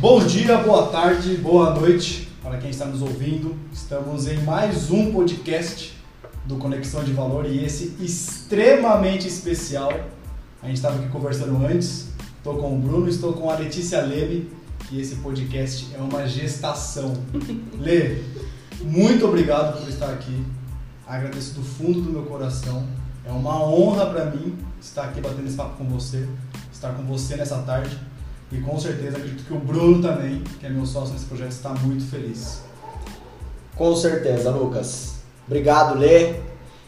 Bom dia, boa tarde, boa noite para quem está nos ouvindo. Estamos em mais um podcast do Conexão de Valor e esse extremamente especial. A gente estava aqui conversando antes. Estou com o Bruno, estou com a Letícia Leme e esse podcast é uma gestação. Lê, muito obrigado por estar aqui. Agradeço do fundo do meu coração. É uma honra para mim estar aqui batendo esse papo com você, estar com você nessa tarde. E com certeza acredito que o Bruno também, que é meu sócio nesse projeto, está muito feliz. Com certeza, Lucas. Obrigado, Lê.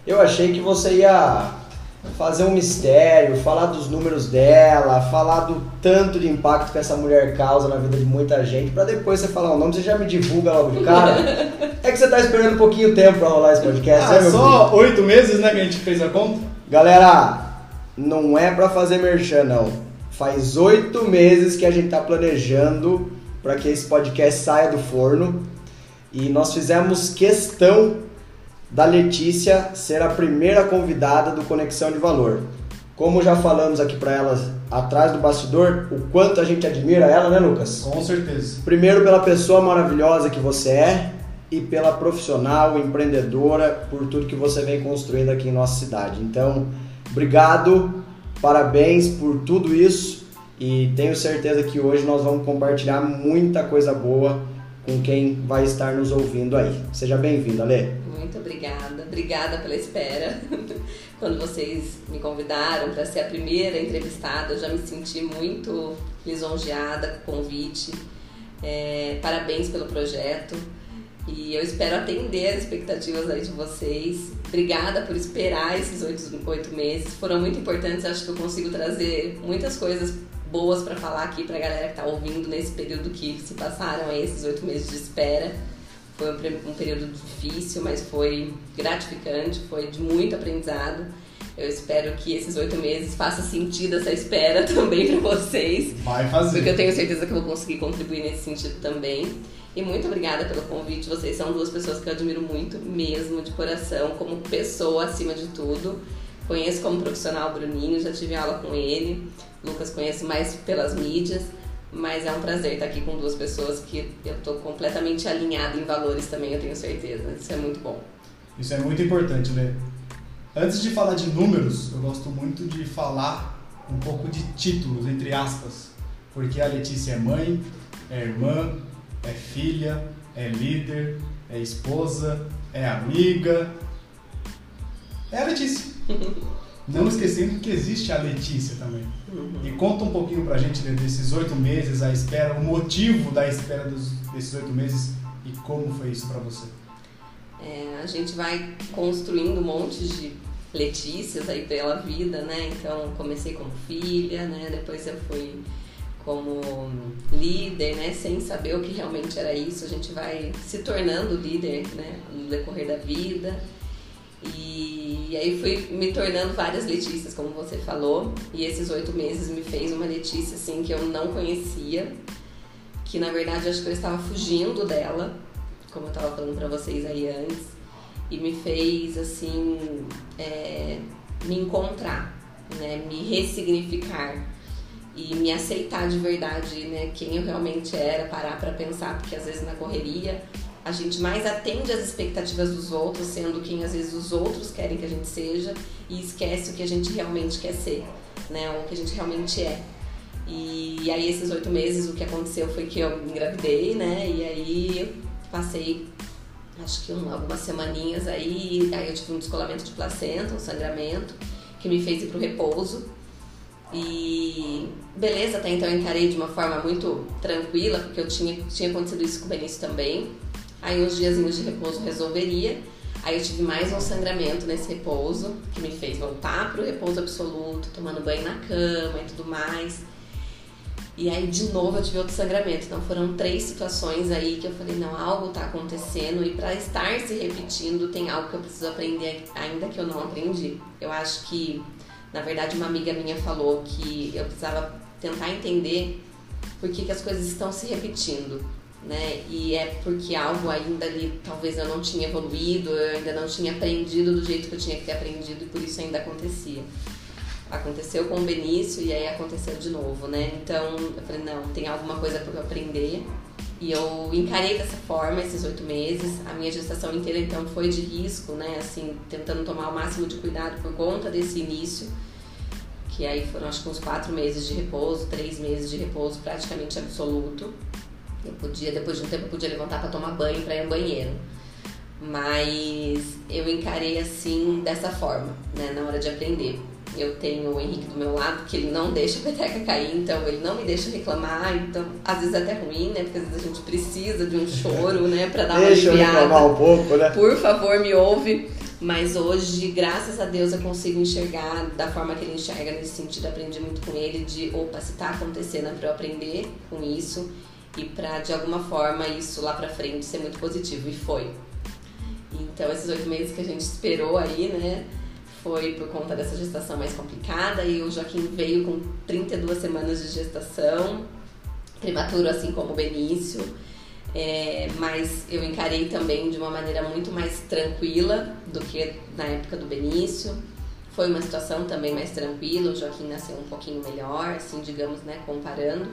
Eu achei que você ia fazer um mistério, falar dos números dela, falar do tanto de impacto que essa mulher causa na vida de muita gente, para depois você falar o nome, você já me divulga logo de cara. é que você tá esperando um pouquinho tempo para rolar esse podcast, ah, né, só oito meses, né, que a gente fez a conta? Galera, não é para fazer merchan, não. Faz oito meses que a gente tá planejando para que esse podcast saia do forno e nós fizemos questão da Letícia ser a primeira convidada do Conexão de Valor. Como já falamos aqui para elas atrás do bastidor, o quanto a gente admira ela, né, Lucas? Com certeza. Primeiro pela pessoa maravilhosa que você é e pela profissional, empreendedora, por tudo que você vem construindo aqui em nossa cidade. Então, obrigado, parabéns por tudo isso e tenho certeza que hoje nós vamos compartilhar muita coisa boa com quem vai estar nos ouvindo aí. Seja bem-vindo, Ale. Muito obrigada, obrigada pela espera. Quando vocês me convidaram para ser a primeira entrevistada, eu já me senti muito lisonjeada com o convite. É, parabéns pelo projeto e eu espero atender as expectativas aí de vocês. Obrigada por esperar esses oito, oito meses, foram muito importantes. Acho que eu consigo trazer muitas coisas boas para falar aqui para a galera que está ouvindo nesse período que se passaram esses oito meses de espera. Foi um, um período difícil, mas foi gratificante, foi de muito aprendizado. Eu espero que esses oito meses faça sentido essa espera também para vocês. Vai fazer. Porque eu tenho certeza que eu vou conseguir contribuir nesse sentido também. E muito obrigada pelo convite. Vocês são duas pessoas que eu admiro muito mesmo, de coração, como pessoa acima de tudo. Conheço como profissional o Bruninho, já tive aula com ele. Lucas conheço mais pelas mídias, mas é um prazer estar aqui com duas pessoas que eu estou completamente alinhada em valores também, eu tenho certeza. Isso é muito bom. Isso é muito importante, Lê. Antes de falar de números, eu gosto muito de falar um pouco de títulos, entre aspas, porque a Letícia é mãe, é irmã, é filha, é líder, é esposa, é amiga. É a Letícia. Não esquecendo que existe a Letícia também. Uhum. E conta um pouquinho pra gente desses oito meses, a espera, o motivo da espera dos, desses oito meses e como foi isso para você. É, a gente vai construindo um monte de Letícias aí pela vida, né? Então comecei como filha, né? Depois eu fui como líder, né? Sem saber o que realmente era isso, a gente vai se tornando líder, né? No decorrer da vida. E, e, aí fui me tornando várias Letícias, como você falou. E esses oito meses me fez uma Letícia assim que eu não conhecia, que na verdade acho que eu estava fugindo dela, como eu estava falando para vocês aí antes, e me fez assim é, me encontrar, né, me ressignificar e me aceitar de verdade, né, quem eu realmente era, parar para pensar, porque às vezes na correria a gente mais atende às expectativas dos outros, sendo quem às vezes os outros querem que a gente seja e esquece o que a gente realmente quer ser, né? O que a gente realmente é. E, e aí esses oito meses o que aconteceu foi que eu engravidei, né? E aí passei acho que um, algumas semaninhas aí, aí eu tive um descolamento de placenta, um sangramento, que me fez ir pro repouso. E beleza, até então eu encarei de uma forma muito tranquila, porque eu tinha, tinha acontecido isso com o Benício também. Aí uns diazinhos de repouso resolveria. Aí eu tive mais um sangramento nesse repouso, que me fez voltar pro repouso absoluto, tomando banho na cama e tudo mais. E aí de novo eu tive outro sangramento. Então foram três situações aí que eu falei, não, algo tá acontecendo e para estar se repetindo tem algo que eu preciso aprender ainda que eu não aprendi. Eu acho que, na verdade, uma amiga minha falou que eu precisava tentar entender por que, que as coisas estão se repetindo né? E é porque algo ainda ali talvez eu não tinha evoluído, eu ainda não tinha aprendido do jeito que eu tinha que ter aprendido e por isso ainda acontecia. Aconteceu com o Benício e aí aconteceu de novo, né? Então eu falei, não, tem alguma coisa para eu aprender. E eu encarei dessa forma esses oito meses. A minha gestação inteira, então, foi de risco, né? Assim, tentando tomar o máximo de cuidado por conta desse início. Que aí foram, acho que uns quatro meses de repouso, três meses de repouso praticamente absoluto. Eu podia, depois de um tempo, podia levantar para tomar banho, para ir ao banheiro. Mas eu encarei assim, dessa forma, né? Na hora de aprender. Eu tenho o Henrique do meu lado, que ele não deixa a peteca cair, então ele não me deixa reclamar. Então, às vezes é até ruim, né? Porque às vezes a gente precisa de um choro, né? Pra dar uma Deixa eu aliviada. reclamar um pouco, né? Por favor, me ouve. Mas hoje, graças a Deus, eu consigo enxergar da forma que ele enxerga nesse sentido. Aprendi muito com ele de, opa, se tá acontecendo é pra eu aprender com isso e pra, de alguma forma, isso lá pra frente ser muito positivo. E foi. Então, esses oito meses que a gente esperou aí, né? Foi por conta dessa gestação mais complicada e o Joaquim veio com 32 semanas de gestação, prematuro assim como o Benício. É, mas eu encarei também de uma maneira muito mais tranquila do que na época do Benício. Foi uma situação também mais tranquila, o Joaquim nasceu um pouquinho melhor, assim, digamos, né, comparando.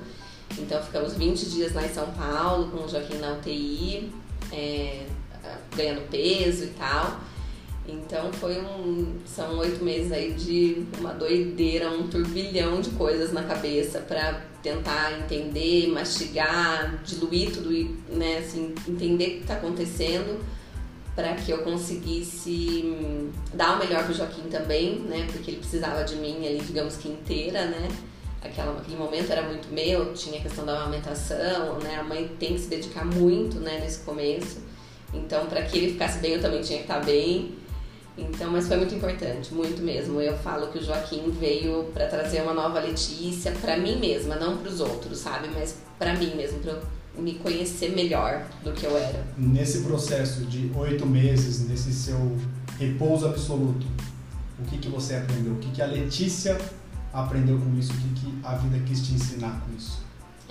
Então ficamos 20 dias lá em São Paulo com o Joaquim na UTI, é, ganhando peso e tal. Então foi um. São oito meses aí de uma doideira, um turbilhão de coisas na cabeça para tentar entender, mastigar, diluir tudo, né? Assim, entender o que está acontecendo para que eu conseguisse hum, dar o melhor pro Joaquim também, né? Porque ele precisava de mim ali, digamos que inteira, né? Aquela, aquele momento era muito meu, tinha a questão da amamentação, né? A mãe tem que se dedicar muito, né, nesse começo. Então, para que ele ficasse bem, eu também tinha que estar bem. Então, mas foi muito importante, muito mesmo. Eu falo que o Joaquim veio para trazer uma nova Letícia para mim mesma, não para os outros, sabe? Mas para mim mesmo, para eu me conhecer melhor do que eu era. Nesse processo de oito meses, nesse seu repouso absoluto, o que, que você aprendeu? O que, que a Letícia aprendeu com isso? O que, que a vida quis te ensinar com isso?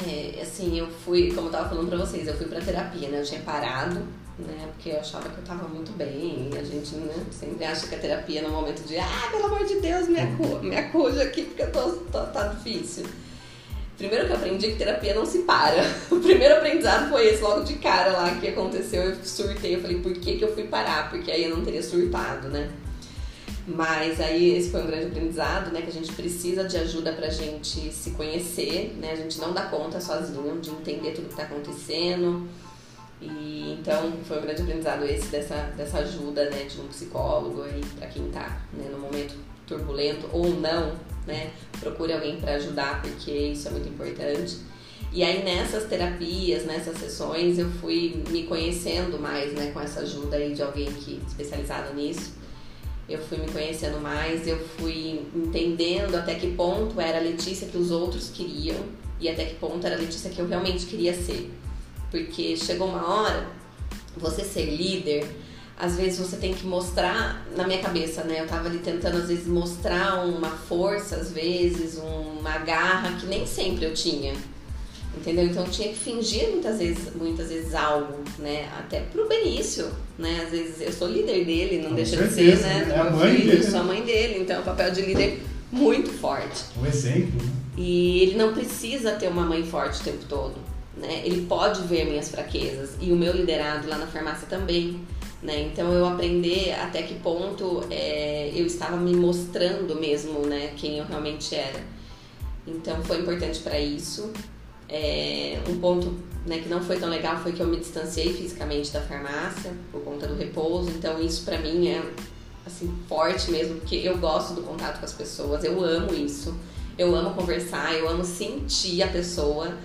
É, assim, eu fui, como eu tava falando pra vocês, eu fui pra terapia, né? Eu tinha parado, né? Porque eu achava que eu tava muito bem. E a gente, né, sempre acha que a terapia é no momento de, ah, pelo amor de Deus, me acuja, me acuja aqui porque eu tô, tô, tá difícil. Primeiro que eu aprendi que terapia não se para. O primeiro aprendizado foi esse, logo de cara lá que aconteceu. Eu surtei, eu falei, por que, que eu fui parar? Porque aí eu não teria surtado, né? Mas aí esse foi um grande aprendizado, né? Que a gente precisa de ajuda pra gente se conhecer, né? A gente não dá conta sozinho de entender tudo que tá acontecendo. E então foi um grande aprendizado esse dessa, dessa ajuda, né? De um psicólogo aí pra quem tá né, no momento turbulento ou não, né? Procure alguém para ajudar, porque isso é muito importante. E aí nessas terapias, nessas sessões, eu fui me conhecendo mais, né? Com essa ajuda aí de alguém que especializado nisso eu fui me conhecendo mais, eu fui entendendo até que ponto era a Letícia que os outros queriam e até que ponto era a Letícia que eu realmente queria ser. Porque chegou uma hora, você ser líder, às vezes você tem que mostrar, na minha cabeça, né? Eu tava ali tentando às vezes mostrar uma força, às vezes, uma garra que nem sempre eu tinha. Entendeu? Então eu tinha que fingir muitas vezes, muitas vezes algo, né? Até pro Benício, né? Às vezes eu sou líder dele, não Com deixa certeza, de ser, né? É a mãe filho, dele, sou a mãe dele, então é um papel de líder muito forte. Um exemplo, né? E ele não precisa ter uma mãe forte o tempo todo, né? Ele pode ver minhas fraquezas e o meu liderado lá na farmácia também, né? Então eu aprender até que ponto é, eu estava me mostrando mesmo, né? Quem eu realmente era. Então foi importante para isso. É, um ponto né, que não foi tão legal foi que eu me distanciei fisicamente da farmácia por conta do repouso. Então isso para mim é assim forte mesmo, porque eu gosto do contato com as pessoas, eu amo isso. Eu amo conversar, eu amo sentir a pessoa.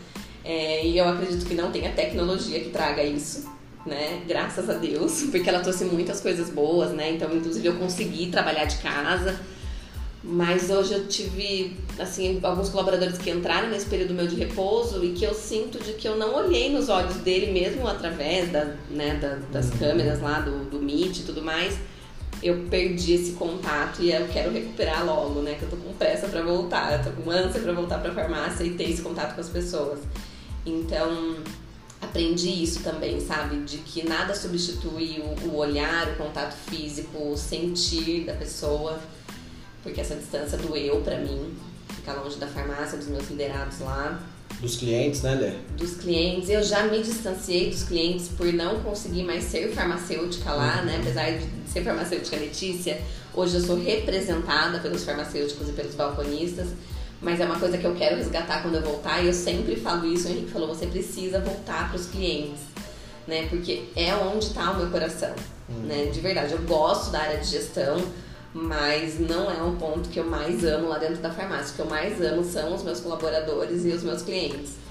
É, e eu acredito que não tenha tecnologia que traga isso, né? Graças a Deus, porque ela trouxe muitas coisas boas, né? Então, inclusive, eu consegui trabalhar de casa. Mas hoje eu tive, assim, alguns colaboradores que entraram nesse período meu de repouso e que eu sinto de que eu não olhei nos olhos dele, mesmo através da, né, da, das câmeras lá, do, do Meet e tudo mais. Eu perdi esse contato e eu quero recuperar logo, né? Que eu tô com pressa pra voltar, eu tô com ânsia pra voltar pra farmácia e ter esse contato com as pessoas. Então, aprendi isso também, sabe? De que nada substitui o, o olhar, o contato físico, o sentir da pessoa porque essa distância doeu pra mim, ficar longe da farmácia, dos meus liderados lá. Dos clientes, né, Lê? Dos clientes, eu já me distanciei dos clientes por não conseguir mais ser farmacêutica lá, Uhum. né? Apesar de ser farmacêutica Letícia, hoje eu sou representada pelos farmacêuticos e pelos balconistas, mas é uma coisa que eu quero resgatar quando eu voltar e eu sempre falo isso. O Henrique falou: você precisa voltar para os clientes, né? Porque é onde está o meu coração, né? De verdade, eu gosto da área de gestão, mas não é um ponto que eu mais amo lá dentro da farmácia. O que eu mais amo são os meus colaboradores e os meus clientes.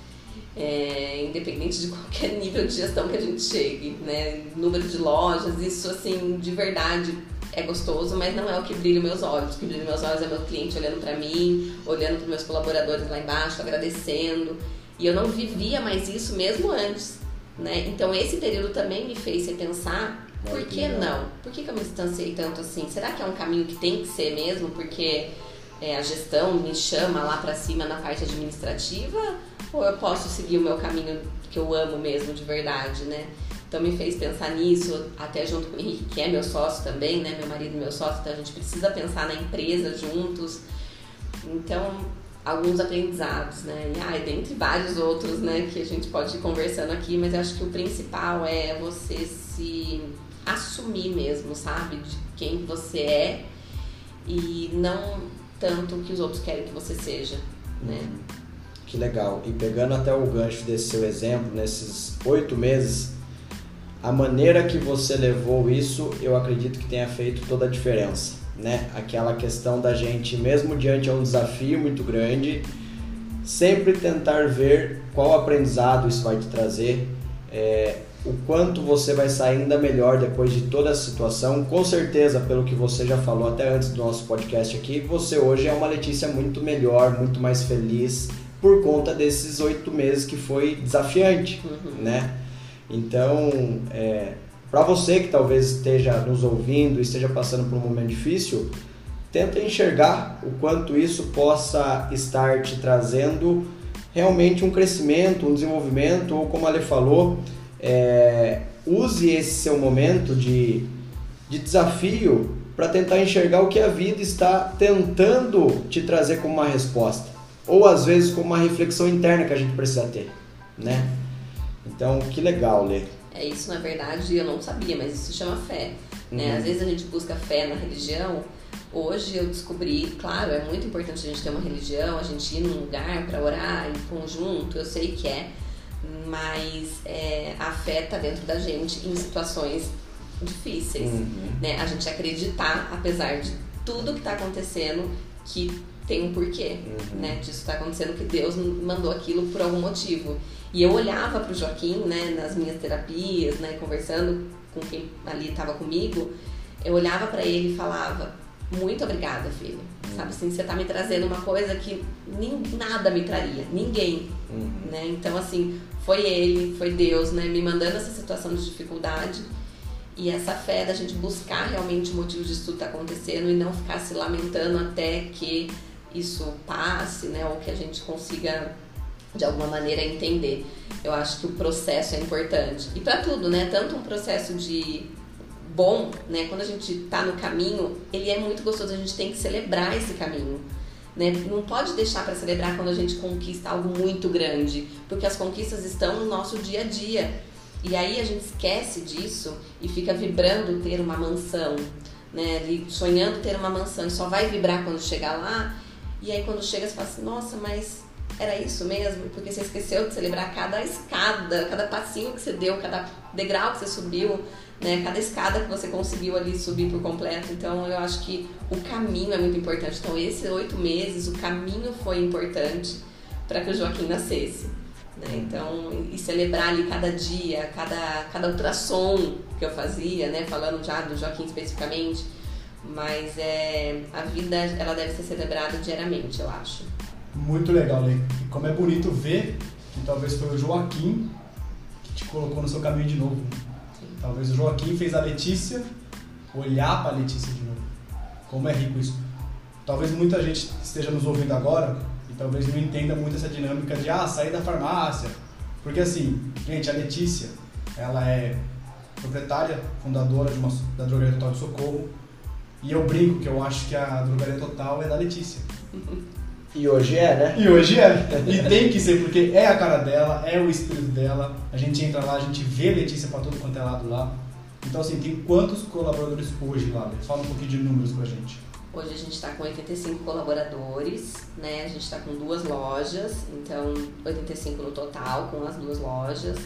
É, independente de qualquer nível de gestão que a gente chegue, né? Número de lojas, isso assim, de verdade é gostoso, mas não é o que brilha meus olhos. O que brilha meus olhos é meu cliente olhando para mim, olhando para meus colaboradores lá embaixo, agradecendo. E eu não vivia mais isso mesmo antes, né? Então esse período também me fez repensar por que legal. não? Por que, que eu me distanciei tanto assim? Será que é um caminho que tem que ser mesmo? Porque é, a gestão me chama lá pra cima na parte administrativa? Ou eu posso seguir o meu caminho que eu amo mesmo de verdade, né? Então me fez pensar nisso, até junto com o Henrique, que é meu sócio também, né? Meu marido meu sócio, então a gente precisa pensar na empresa juntos. Então, alguns aprendizados, né? E ah, dentre vários outros, né, que a gente pode ir conversando aqui, mas eu acho que o principal é você se assumir mesmo, sabe? De quem você é e não tanto o que os outros querem que você seja, né? Que legal. E pegando até o gancho desse seu exemplo, nesses oito meses, a maneira que você levou isso, eu acredito que tenha feito toda a diferença, né? Aquela questão da gente, mesmo diante de um desafio muito grande, sempre tentar ver qual aprendizado isso vai te trazer, é, o quanto você vai sair ainda melhor depois de toda a situação. Com certeza, pelo que você já falou até antes do nosso podcast aqui, você hoje é uma Letícia muito melhor, muito mais feliz por conta desses oito meses que foi desafiante, Uhum. né? Então, é, para você que talvez esteja nos ouvindo, esteja passando por um momento difícil, tenta enxergar o quanto isso possa estar te trazendo realmente um crescimento, um desenvolvimento, ou como a Ale falou, é, use esse seu momento de, de desafio para tentar enxergar o que a vida está tentando te trazer como uma resposta, ou às vezes como uma reflexão interna que a gente precisa ter, né? Então, que legal, Lê. É isso, na verdade, eu não sabia, mas isso chama fé. Né? Uhum. Às vezes a gente busca fé na religião. Hoje eu descobri, claro, é muito importante a gente ter uma religião, a gente ir num lugar para orar em conjunto, eu sei que é, mas é, a fé tá dentro da gente em situações difíceis. Uhum. Né? A gente acreditar, apesar de tudo que tá acontecendo, que tem um porquê, Uhum. né? Disso tá acontecendo, que Deus mandou aquilo por algum motivo. E eu olhava pro Joaquim, né, nas minhas terapias, né, conversando com quem ali estava comigo, eu olhava para ele e falava: "Muito obrigada, filho". Sabe assim, você tá me trazendo uma coisa que nem nada me traria, ninguém, Uhum. né? Então assim, foi ele, foi Deus, né, me mandando essa situação de dificuldade. E essa fé da gente buscar realmente o motivo disso tudo tá acontecendo e não ficar se lamentando até que isso passe, né? Ou que a gente consiga de alguma maneira entender. Eu acho que o processo é importante. E para tudo, né? Tanto um processo de bom, né? Quando a gente tá no caminho, ele é muito gostoso, a gente tem que celebrar esse caminho. Né? Não pode deixar para celebrar quando a gente conquista algo muito grande, porque as conquistas estão no nosso dia a dia. E aí a gente esquece disso e fica vibrando ter uma mansão, né? Sonhando ter uma mansão e só vai vibrar quando chegar lá. E aí quando chega você fala assim, nossa, mas era isso mesmo? Porque você esqueceu de celebrar cada escada, cada passinho que você deu, cada degrau que você subiu, né? Cada escada que você conseguiu ali subir por completo. Então eu acho que o caminho é muito importante. Então esses oito meses, o caminho foi importante para que o Joaquim nascesse. Né? Então, e celebrar ali cada dia, cada, cada ultrassom que eu fazia, né? Falando já do Joaquim especificamente. Mas é, a vida, ela deve ser celebrada diariamente, eu acho. Muito legal, Lê. E como é bonito ver que talvez foi o Joaquim que te colocou no seu caminho de novo. Talvez o Joaquim fez a Letícia olhar para a Letícia de novo. Como é rico isso. Talvez muita gente esteja nos ouvindo agora e talvez não entenda muito essa dinâmica de ah, sair da farmácia. Porque assim, gente, a Letícia, ela é proprietária, fundadora de uma, da drogaria Total de Socorro. E eu brinco que eu acho que a drogaria total é da Letícia. E hoje é, né? E hoje é. E tem que ser, porque é a cara dela, é o espírito dela. A gente entra lá, a gente vê a Letícia pra todo quanto é lado lá. Então, assim, tem quantos colaboradores hoje lá? Fala um pouquinho de números pra gente. Hoje a gente está com 85 colaboradores, né? A gente está com duas lojas, então 85 no total com as duas lojas.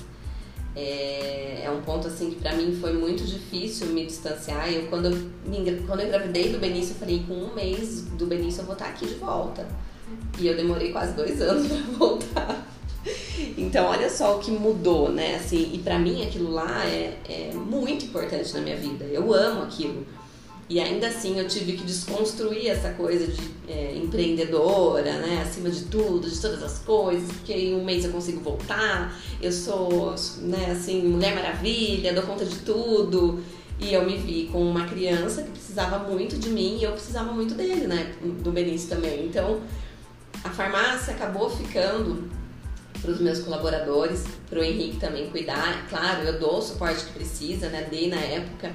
É, é um ponto assim que para mim foi muito difícil me distanciar. Eu quando eu, quando eu engravidei do Benício, eu falei com um mês do Benício eu vou estar aqui de volta. E eu demorei quase dois anos para voltar. Então olha só o que mudou, né? Assim, e para mim aquilo lá é, é muito importante na minha vida. Eu amo aquilo. E ainda assim eu tive que desconstruir essa coisa de é, empreendedora, né? Acima de tudo, de todas as coisas, porque em um mês eu consigo voltar, eu sou, né, assim, mulher maravilha, dou conta de tudo. E eu me vi com uma criança que precisava muito de mim e eu precisava muito dele, né? Do Benício também. Então a farmácia acabou ficando para os meus colaboradores, para o Henrique também cuidar. Claro, eu dou o suporte que precisa, né? Dei na época.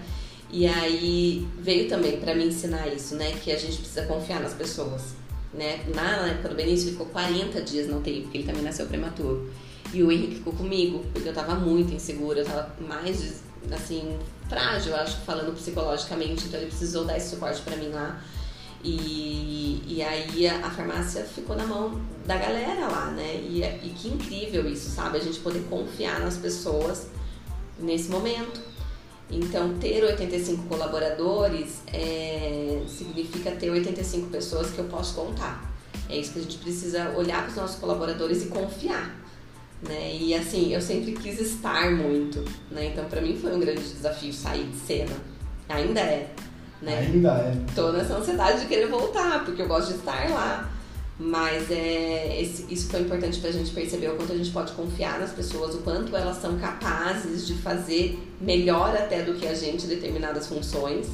E aí veio também para me ensinar isso, né? Que a gente precisa confiar nas pessoas, né? Na época do Benício ele ficou 40 dias na UTI, porque ele também nasceu prematuro. E o Henrique ficou comigo, porque eu tava muito insegura, eu tava mais, assim, frágil, acho, falando psicologicamente. Então ele precisou dar esse suporte para mim lá. E, e aí a, a farmácia ficou na mão da galera lá, né? E, e que incrível isso, sabe? A gente poder confiar nas pessoas nesse momento. Então, ter 85 colaboradores é, significa ter 85 pessoas que eu posso contar. É isso que a gente precisa olhar para os nossos colaboradores e confiar. Né? E assim, eu sempre quis estar muito. Né? Então, para mim foi um grande desafio sair de cena. Ainda é. Né? Ainda é. Tô nessa ansiedade de querer voltar, porque eu gosto de estar lá. Mas é, esse, isso foi importante pra gente perceber o quanto a gente pode confiar nas pessoas, o quanto elas são capazes de fazer melhor até do que a gente determinadas funções.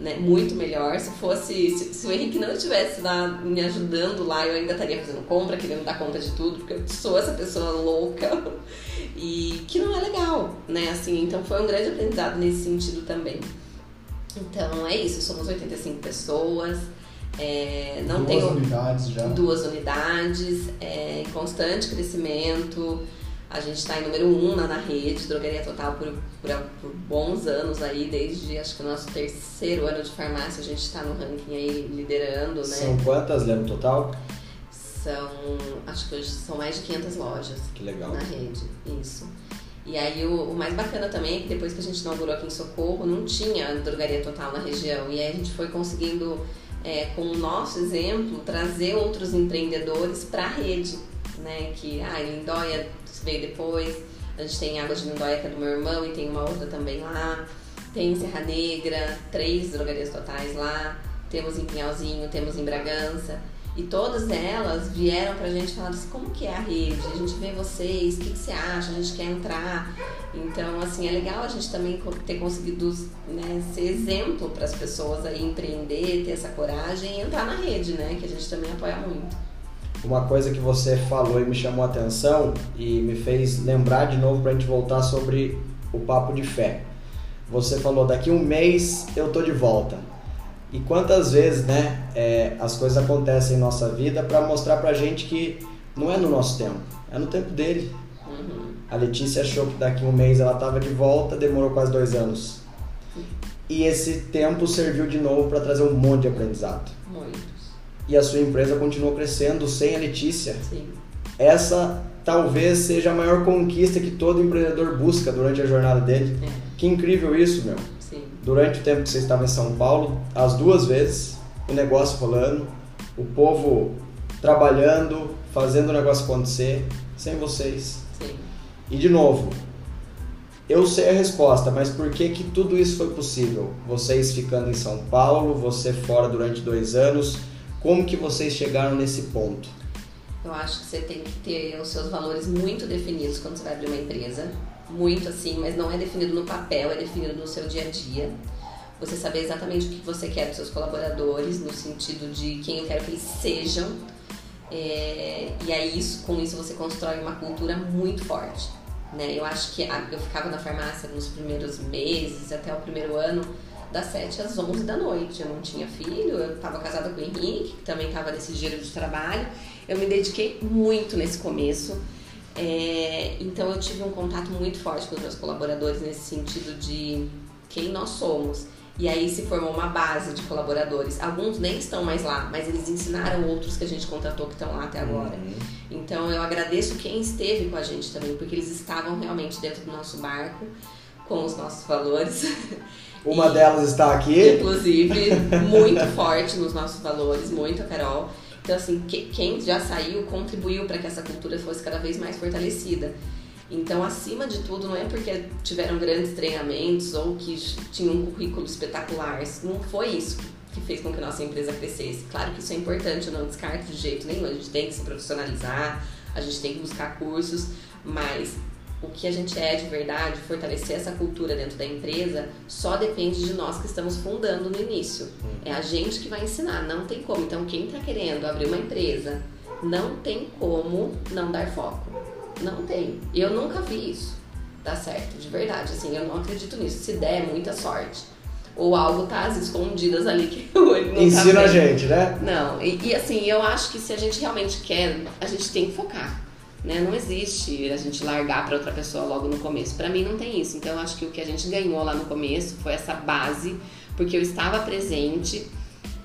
Né? Muito melhor. Se fosse. Se, se o Henrique não estivesse lá me ajudando lá, eu ainda estaria fazendo compra, querendo dar conta de tudo, porque eu sou essa pessoa louca. E que não é legal, né? Assim, então foi um grande aprendizado nesse sentido também. Então é isso, somos 85 pessoas. É, não Duas tenho unidades já. duas unidades, é, em constante crescimento. A gente está em número um na, na rede, Drogaria Total, por, por, por bons anos aí, desde acho que o nosso terceiro ano de farmácia, a gente está no ranking aí liderando, né? São quantas, lembra, total? São, acho que hoje são mais de 500 lojas Que legal. na rede, isso. E aí o, o mais bacana também é que depois que a gente inaugurou aqui em Socorro, não tinha drogaria total na região. E aí a gente foi conseguindo, é, com o nosso exemplo, trazer outros empreendedores para a rede. Né? Que ah, Lindóia veio depois, a gente tem Água de Lindóia que é do meu irmão e tem uma outra também lá. Tem Serra Negra, três drogarias totais lá. Temos em Pinhalzinho, temos em Bragança. E todas elas vieram pra gente falando assim, como que é a rede? A gente vê vocês, o que, que você acha? A gente quer entrar. Então, assim, é legal a gente também ter conseguido né, ser exemplo para as pessoas aí empreender, ter essa coragem e entrar na rede, né? Que a gente também apoia muito. Uma coisa que você falou e me chamou a atenção e me fez lembrar de novo pra gente voltar sobre o papo de fé. Você falou, daqui um mês eu tô de volta. E quantas vezes, né, é, as coisas acontecem em nossa vida para mostrar pra gente que não é no nosso tempo, é no tempo dele. Uhum. A Letícia achou que daqui um mês ela tava de volta, demorou quase dois anos. E esse tempo serviu de novo para trazer um monte de aprendizado. Muitos. E a sua empresa continuou crescendo sem a Letícia. Sim. Essa talvez seja a maior conquista que todo empreendedor busca durante a jornada dele. É, Que incrível isso, meu. Durante o tempo que você estava em São Paulo, as duas vezes, o negócio rolando, o povo trabalhando, fazendo o negócio acontecer, sem vocês. Sim. E de novo, eu sei a resposta, mas por que que tudo isso foi possível? Vocês ficando em São Paulo, você fora durante dois anos, como que vocês chegaram nesse ponto? Eu acho que você tem que ter os seus valores muito definidos quando você vai abrir uma empresa. Muito assim, mas não é definido no papel, é definido no seu dia a dia. Você saber exatamente o que você quer dos seus colaboradores, no sentido de quem eu quero que eles sejam. É, e aí, isso, com isso, você constrói uma cultura muito forte. Né? Eu acho que a- eu ficava na farmácia nos primeiros meses, até o primeiro ano, das 7 às 11 da noite. Eu não tinha filho, eu estava casada com o Henrique, que também estava nesse giro de trabalho. Eu me dediquei muito nesse começo. É, então eu tive um contato muito forte com os meus colaboradores nesse sentido de quem nós somos. E aí se formou uma base de colaboradores. Alguns nem estão mais lá, mas eles ensinaram outros que a gente contratou que estão lá até agora. Uhum. Então eu agradeço quem esteve com a gente também, porque eles estavam realmente dentro do nosso barco, com os nossos valores. Uma e, delas está aqui. Inclusive, muito forte nos nossos valores, muito a Carol. Então, assim, que, quem já saiu contribuiu para que essa cultura fosse cada vez mais fortalecida. Então, acima de tudo, não é porque tiveram grandes treinamentos ou que tinham um currículo espetacular. Não foi isso que fez com que nossa empresa crescesse. Claro que isso é importante, eu não descarto de jeito nenhum. A gente tem que se profissionalizar, a gente tem que buscar cursos, mas o que a gente é de verdade, fortalecer essa cultura dentro da empresa, só depende de nós que estamos fundando no início. É a gente que vai ensinar, não tem como. Então, quem está querendo abrir uma empresa, não tem como não dar foco. Não tem. Eu nunca vi isso. Tá certo, de verdade. Assim, eu não acredito nisso. Se der, muita sorte. Ou algo tá às escondidas ali que o olho não tá Ensina tá a gente, né? Não, e, e assim, eu acho que se a gente realmente quer, a gente tem que focar. Né? Não existe a gente largar para outra pessoa logo no começo. Para mim não tem isso. Então eu acho que o que a gente ganhou lá no começo foi essa base, porque eu estava presente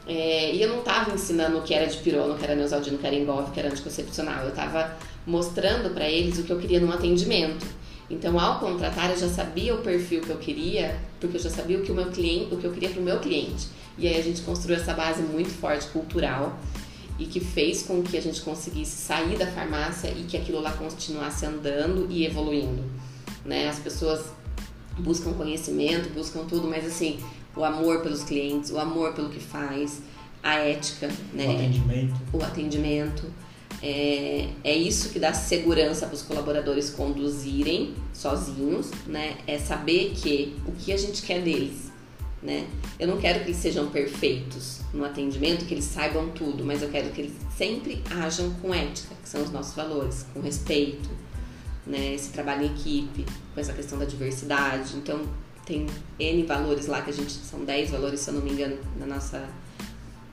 é, e eu não estava ensinando o que era de pirona, o que era neosaldino, o que era engolfe, o que era anticoncepcional. Eu estava mostrando para eles o que eu queria num atendimento. Então, ao contratar, eu já sabia o perfil que eu queria, porque eu já sabia o que o meu cliente, o que eu queria para o meu cliente. E aí a gente construiu essa base muito forte cultural e que fez com que a gente conseguisse sair da farmácia e que aquilo lá continuasse andando e evoluindo, né? As pessoas buscam conhecimento, buscam tudo, mas assim, o amor pelos clientes, o amor pelo que faz, a ética, né? O atendimento. O atendimento. É, é isso que dá segurança para os colaboradores conduzirem sozinhos, né? É saber que o que a gente quer deles, né? Eu não quero que eles sejam perfeitos no atendimento, que eles saibam tudo, mas eu quero que eles sempre ajam com ética, que são os nossos valores, com respeito, né? Esse trabalho em equipe, com essa questão da diversidade. Então, tem N valores lá que a gente são 10 valores, se eu não me engano, na nossa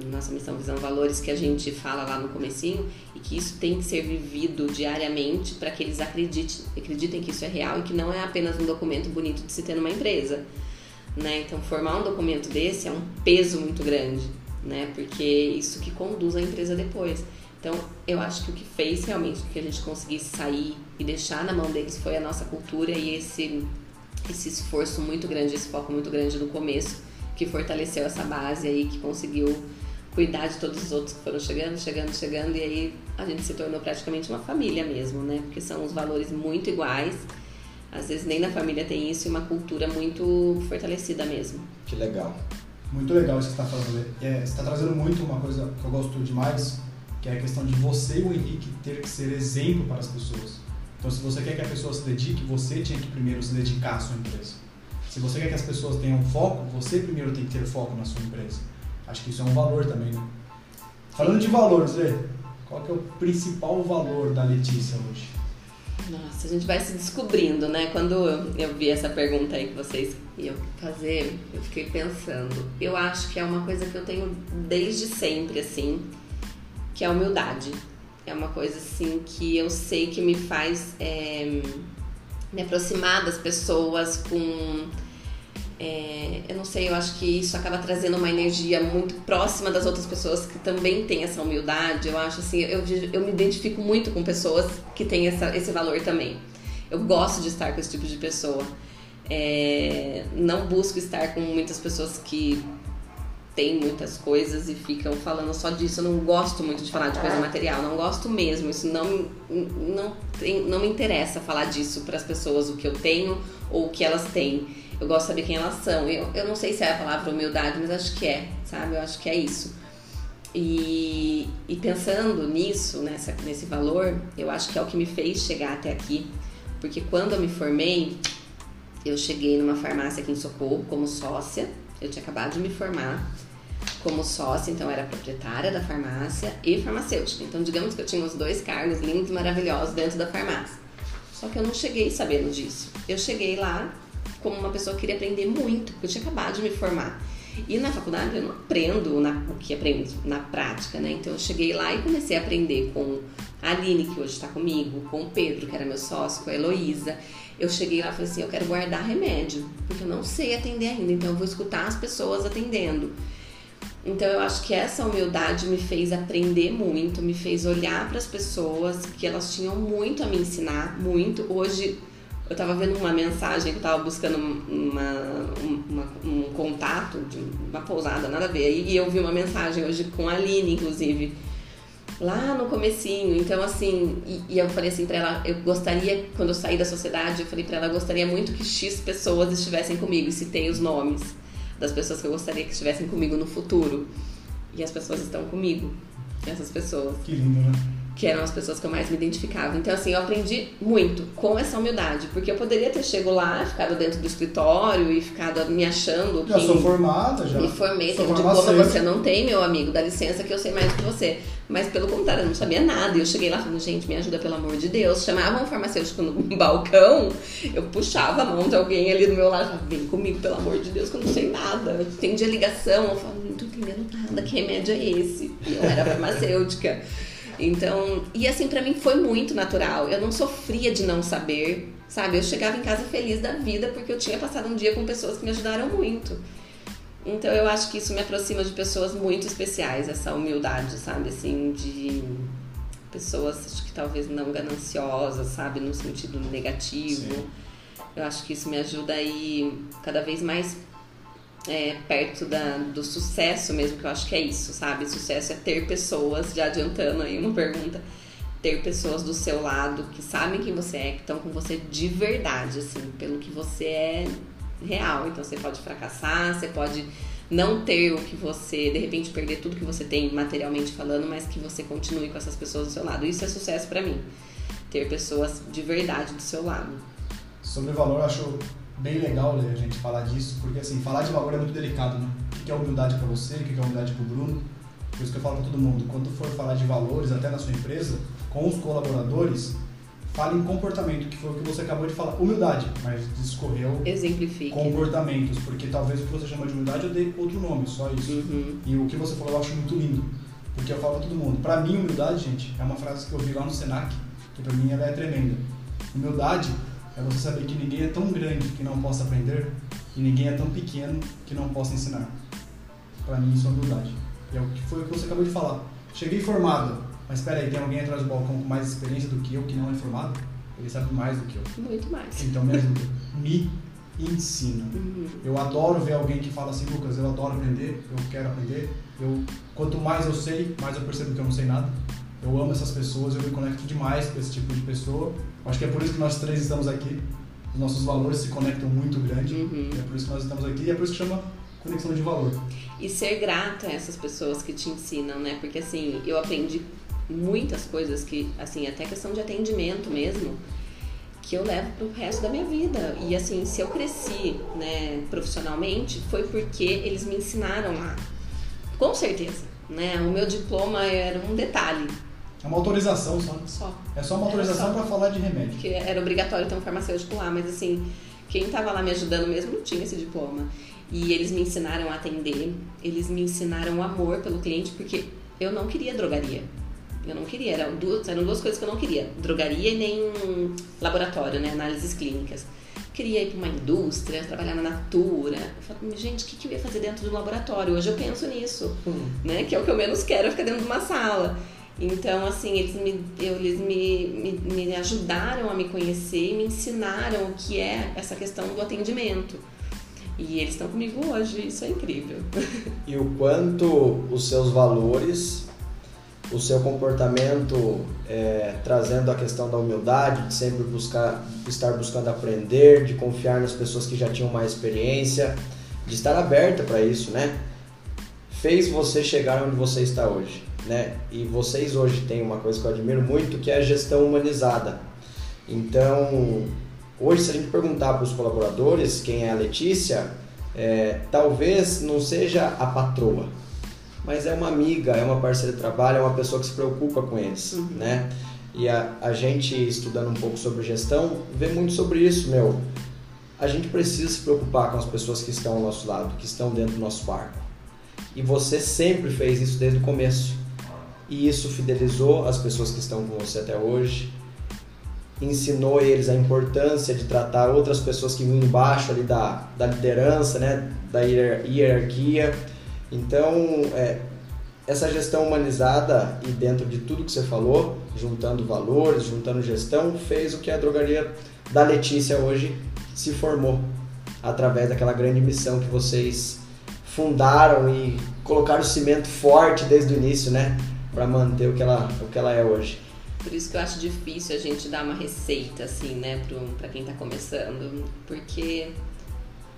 nossa missão Visão Valores que a gente fala lá no comecinho e que isso tem que ser vivido diariamente para que eles acreditem, acreditem que isso é real e que não é apenas um documento bonito de se ter numa empresa. Né? Então, formar um documento desse é um peso muito grande, né? porque isso que conduz a empresa depois. Então, eu acho que o que fez realmente que a gente conseguisse sair e deixar na mão deles foi a nossa cultura e esse, esse esforço muito grande, esse foco muito grande no começo, que fortaleceu essa base aí, que conseguiu cuidar de todos os outros que foram chegando, chegando, chegando, e aí a gente se tornou praticamente uma família mesmo, né? Porque são os valores muito iguais. Às vezes nem na família tem isso e uma cultura muito fortalecida mesmo. Que legal. Muito legal isso que você está falando. É, você está trazendo muito uma coisa que eu gosto demais, que é a questão de você e o Henrique ter que ser exemplo para as pessoas. Então, se você quer que a pessoa se dedique, você tinha que primeiro se dedicar à sua empresa. Se você quer que as pessoas tenham foco, você primeiro tem que ter foco na sua empresa. Acho que isso é um valor também, né? Falando de valor, Zé, qual que é o principal valor da Letícia hoje? Nossa, a gente vai se descobrindo, né? Quando eu vi essa pergunta aí que vocês iam fazer, eu fiquei pensando. Eu acho que é uma coisa que eu tenho desde sempre, assim, que é a humildade. É uma coisa, assim, que eu sei que me faz é, me aproximar das pessoas com é, eu não sei, eu acho que isso acaba trazendo uma energia muito próxima das outras pessoas que também têm essa humildade. Eu acho assim, eu, eu me identifico muito com pessoas que têm essa, esse valor também. Eu gosto de estar com esse tipo de pessoa. É, não busco estar com muitas pessoas que têm muitas coisas e ficam falando só disso. Eu não gosto muito de falar de coisa material, não gosto mesmo. Isso não, não, não me interessa falar disso para as pessoas, o que eu tenho ou o que elas têm eu gosto de saber quem elas são. Eu, eu não sei se é a palavra humildade, mas acho que é, sabe? Eu acho que é isso. E, e pensando nisso, nessa, nesse valor, eu acho que é o que me fez chegar até aqui. Porque quando eu me formei, eu cheguei numa farmácia aqui em Socorro como sócia. Eu tinha acabado de me formar como sócia, então era proprietária da farmácia e farmacêutica. Então, digamos que eu tinha os dois cargos lindos, maravilhosos dentro da farmácia. Só que eu não cheguei sabendo disso. Eu cheguei lá como uma pessoa que queria aprender muito, porque eu tinha acabado de me formar. E na faculdade eu não aprendo na, o que aprendo na prática, né? Então eu cheguei lá e comecei a aprender com a Aline, que hoje está comigo, com o Pedro, que era meu sócio, com a Heloísa. Eu cheguei lá e falei assim: eu quero guardar remédio, porque eu não sei atender ainda, então eu vou escutar as pessoas atendendo. Então eu acho que essa humildade me fez aprender muito, me fez olhar para as pessoas que elas tinham muito a me ensinar, muito. Hoje eu estava vendo uma mensagem que eu estava buscando uma, uma, um contato de uma pousada, nada a ver. E eu vi uma mensagem hoje com a Aline, inclusive, lá no comecinho. Então, assim, e, e eu falei assim para ela, eu gostaria, quando eu saí da sociedade, eu falei para ela, eu gostaria muito que X pessoas estivessem comigo, e citei os nomes das pessoas que eu gostaria que estivessem comigo no futuro. E as pessoas estão comigo, essas pessoas. Que lindo, né? Que eram as pessoas que eu mais me identificava. Então, assim, eu aprendi muito com essa humildade. Porque eu poderia ter chegado lá, ficado dentro do escritório e ficado me achando. Já sou formada, já. Me formei, sou tenho você não tem, meu amigo, dá licença que eu sei mais do que você. Mas pelo contrário, eu não sabia nada. E eu cheguei lá falando, gente, me ajuda pelo amor de Deus. Chamava um farmacêutico no balcão, eu puxava a mão de alguém ali do meu lado, falava, vem comigo, pelo amor de Deus, que eu não sei nada. Eu atendia ligação, eu falava, não tô entendendo nada, que remédio é esse? E eu era farmacêutica. Então, e assim, para mim foi muito natural. Eu não sofria de não saber, sabe? Eu chegava em casa feliz da vida porque eu tinha passado um dia com pessoas que me ajudaram muito. Então eu acho que isso me aproxima de pessoas muito especiais, essa humildade, sabe? Assim, de pessoas acho que talvez não gananciosas, sabe? No sentido negativo. Sim. Eu acho que isso me ajuda a ir cada vez mais é, perto da, do sucesso mesmo, que eu acho que é isso, sabe? Sucesso é ter pessoas, já adiantando aí uma pergunta, ter pessoas do seu lado que sabem quem você é, que estão com você de verdade, assim, pelo que você é real. Então você pode fracassar, você pode não ter o que você, de repente perder tudo que você tem materialmente falando, mas que você continue com essas pessoas do seu lado. Isso é sucesso para mim. Ter pessoas de verdade do seu lado. Sobre valor, acho bem legal né, a gente falar disso, porque assim, falar de valor é muito delicado, né? O que é humildade para você, o que é humildade para o Bruno. Por isso que eu falo para todo mundo, quando for falar de valores, até na sua empresa, com os colaboradores, fale em comportamento, que foi o que você acabou de falar. Humildade, mas discorreu Exemplifique. comportamentos, porque talvez o que você chama de humildade eu dei outro nome, só isso. Uhum. E o que você falou eu acho muito lindo, porque eu falo para todo mundo. Para mim, humildade, gente, é uma frase que eu vi lá no Senac, que para mim ela é tremenda. Humildade é você saber que ninguém é tão grande que não possa aprender e ninguém é tão pequeno que não possa ensinar. Para mim, isso é humildade. E é o que foi o que você acabou de falar. Cheguei formado, mas espera aí, tem alguém atrás do balcão com mais experiência do que eu que não é formado? Ele sabe mais do que eu. Muito mais. Então me ajuda. me ensina. Uhum. Eu adoro ver alguém que fala assim, Lucas, eu adoro aprender, eu quero aprender. Eu, quanto mais eu sei, mais eu percebo que eu não sei nada. Eu amo essas pessoas, eu me conecto demais com esse tipo de pessoa. Acho que é por isso que nós três estamos aqui. Os nossos valores se conectam muito grande. Uhum. É por isso que nós estamos aqui e é por isso que chama conexão de valor. E ser grato a essas pessoas que te ensinam, né? Porque assim, eu aprendi muitas coisas que, assim, até questão de atendimento mesmo, que eu levo pro resto da minha vida. E assim, se eu cresci, né, profissionalmente, foi porque eles me ensinaram lá. Com certeza, né? O meu diploma era um detalhe. É uma autorização só. Só. É só uma autorização para falar de remédio. Que era obrigatório ter um farmacêutico lá, mas assim, quem estava lá me ajudando mesmo não tinha esse diploma. E eles me ensinaram a atender, eles me ensinaram amor pelo cliente, porque eu não queria drogaria. Eu não queria, eram duas, eram duas coisas que eu não queria: drogaria e nem laboratório, né? Análises clínicas. Queria ir para uma indústria, trabalhar na Natura. Eu falei, gente, o que, que eu ia fazer dentro do laboratório? Hoje eu penso nisso, Hum. né? Que é o que eu menos quero, é ficar dentro de uma sala. Então, assim, eles me, eles me, me, me ajudaram a me conhecer e me ensinaram o que é essa questão do atendimento. E eles estão comigo hoje, isso é incrível. E o quanto os seus valores, o seu comportamento é, trazendo a questão da humildade, de sempre buscar, estar buscando aprender, de confiar nas pessoas que já tinham mais experiência, de estar aberta para isso, né? Fez você chegar onde você está hoje, né? E vocês hoje têm uma coisa que eu admiro muito, que é a gestão humanizada. Então, hoje se a gente perguntar para os colaboradores quem é a Letícia, é, talvez não seja a patroa, mas é uma amiga, é uma parceira de trabalho, é uma pessoa que se preocupa com eles, Uhum. né? E a, a gente estudando um pouco sobre gestão vê muito sobre isso, meu. a gente precisa se preocupar com as pessoas que estão ao nosso lado, que estão dentro do nosso barco. E você sempre fez isso desde o começo. E isso fidelizou as pessoas que estão com você até hoje, ensinou eles a importância de tratar outras pessoas que vinham embaixo ali da, da liderança, né, da hierarquia. Então, é, essa gestão humanizada e dentro de tudo que você falou, juntando valores, juntando gestão, fez o que a drogaria da Letícia hoje se formou através daquela grande missão que vocês fundaram e colocaram o cimento forte desde o início, né, para manter o que ela o que ela é hoje. Por isso que eu acho difícil a gente dar uma receita, assim, né, para quem tá começando. Porque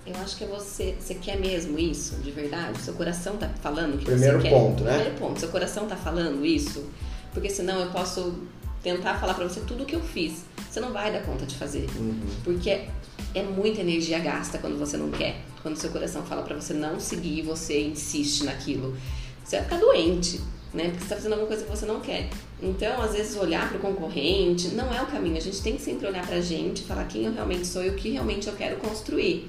eu acho que é você. Você quer mesmo isso, de verdade? Seu coração tá falando que Primeiro você ponto, quer. né? Primeiro ponto, seu coração tá falando isso? Porque senão eu posso tentar falar para você tudo o que eu fiz. Você não vai dar conta de fazer. Uhum. Porque é muita energia gasta quando você não quer. Quando seu coração fala para você não seguir, você insiste naquilo. Você vai ficar doente né? Porque você está fazendo alguma coisa que você não quer. Então, às vezes, olhar para o concorrente não é o caminho. A gente tem que sempre olhar para a gente, falar quem eu realmente sou e o que realmente eu quero construir.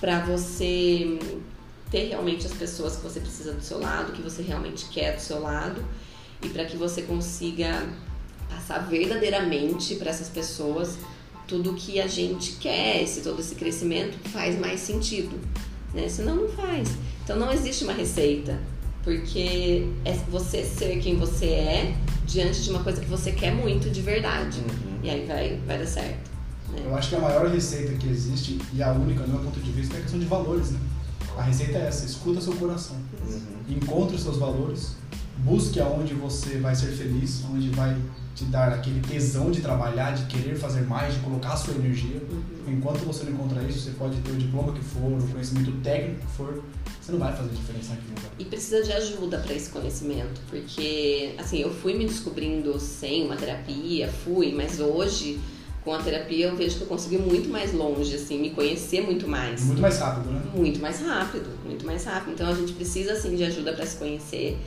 Para você ter realmente as pessoas que você precisa do seu lado, que você realmente quer do seu lado, e para que você consiga passar verdadeiramente para essas pessoas tudo que a gente quer, esse todo esse crescimento faz mais sentido, né? Senão não faz. Então não existe uma receita porque é você ser quem você é diante de uma coisa que você quer muito de verdade. Uhum. E aí vai, vai dar certo. Né? Eu acho que a maior receita que existe, e a única, do meu ponto de vista, é a questão de valores, né? A receita é essa, escuta seu coração. Uhum. Encontre os seus valores, busque aonde você vai ser feliz, onde vai te dar aquele tesão de trabalhar, de querer fazer mais, de colocar a sua energia. Uhum. Enquanto você não encontrar isso, você pode ter o diploma que for, o conhecimento técnico que for, você não vai fazer diferença naquilo. lugar. E precisa de ajuda para esse conhecimento, porque assim, eu fui me descobrindo sem uma terapia, fui, mas hoje com a terapia eu vejo que eu consegui muito mais longe, assim, me conhecer muito mais. Muito mais rápido, né? Muito mais rápido, muito mais rápido. Então a gente precisa assim de ajuda para se conhecer.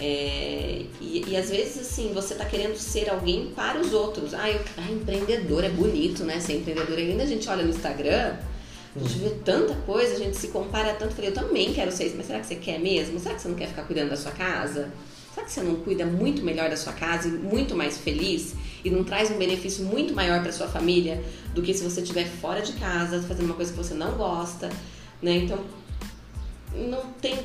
É, e, e às vezes assim, você tá querendo ser alguém para os outros. Ah, eu, ah, empreendedor é bonito, né? Ser empreendedor. Ainda a gente olha no Instagram, a gente vê tanta coisa, a gente se compara tanto. Eu falei, eu também quero ser isso, mas será que você quer mesmo? Será que você não quer ficar cuidando da sua casa? Será que você não cuida muito melhor da sua casa e muito mais feliz e não traz um benefício muito maior para sua família do que se você estiver fora de casa, fazendo uma coisa que você não gosta, né? Então, não tem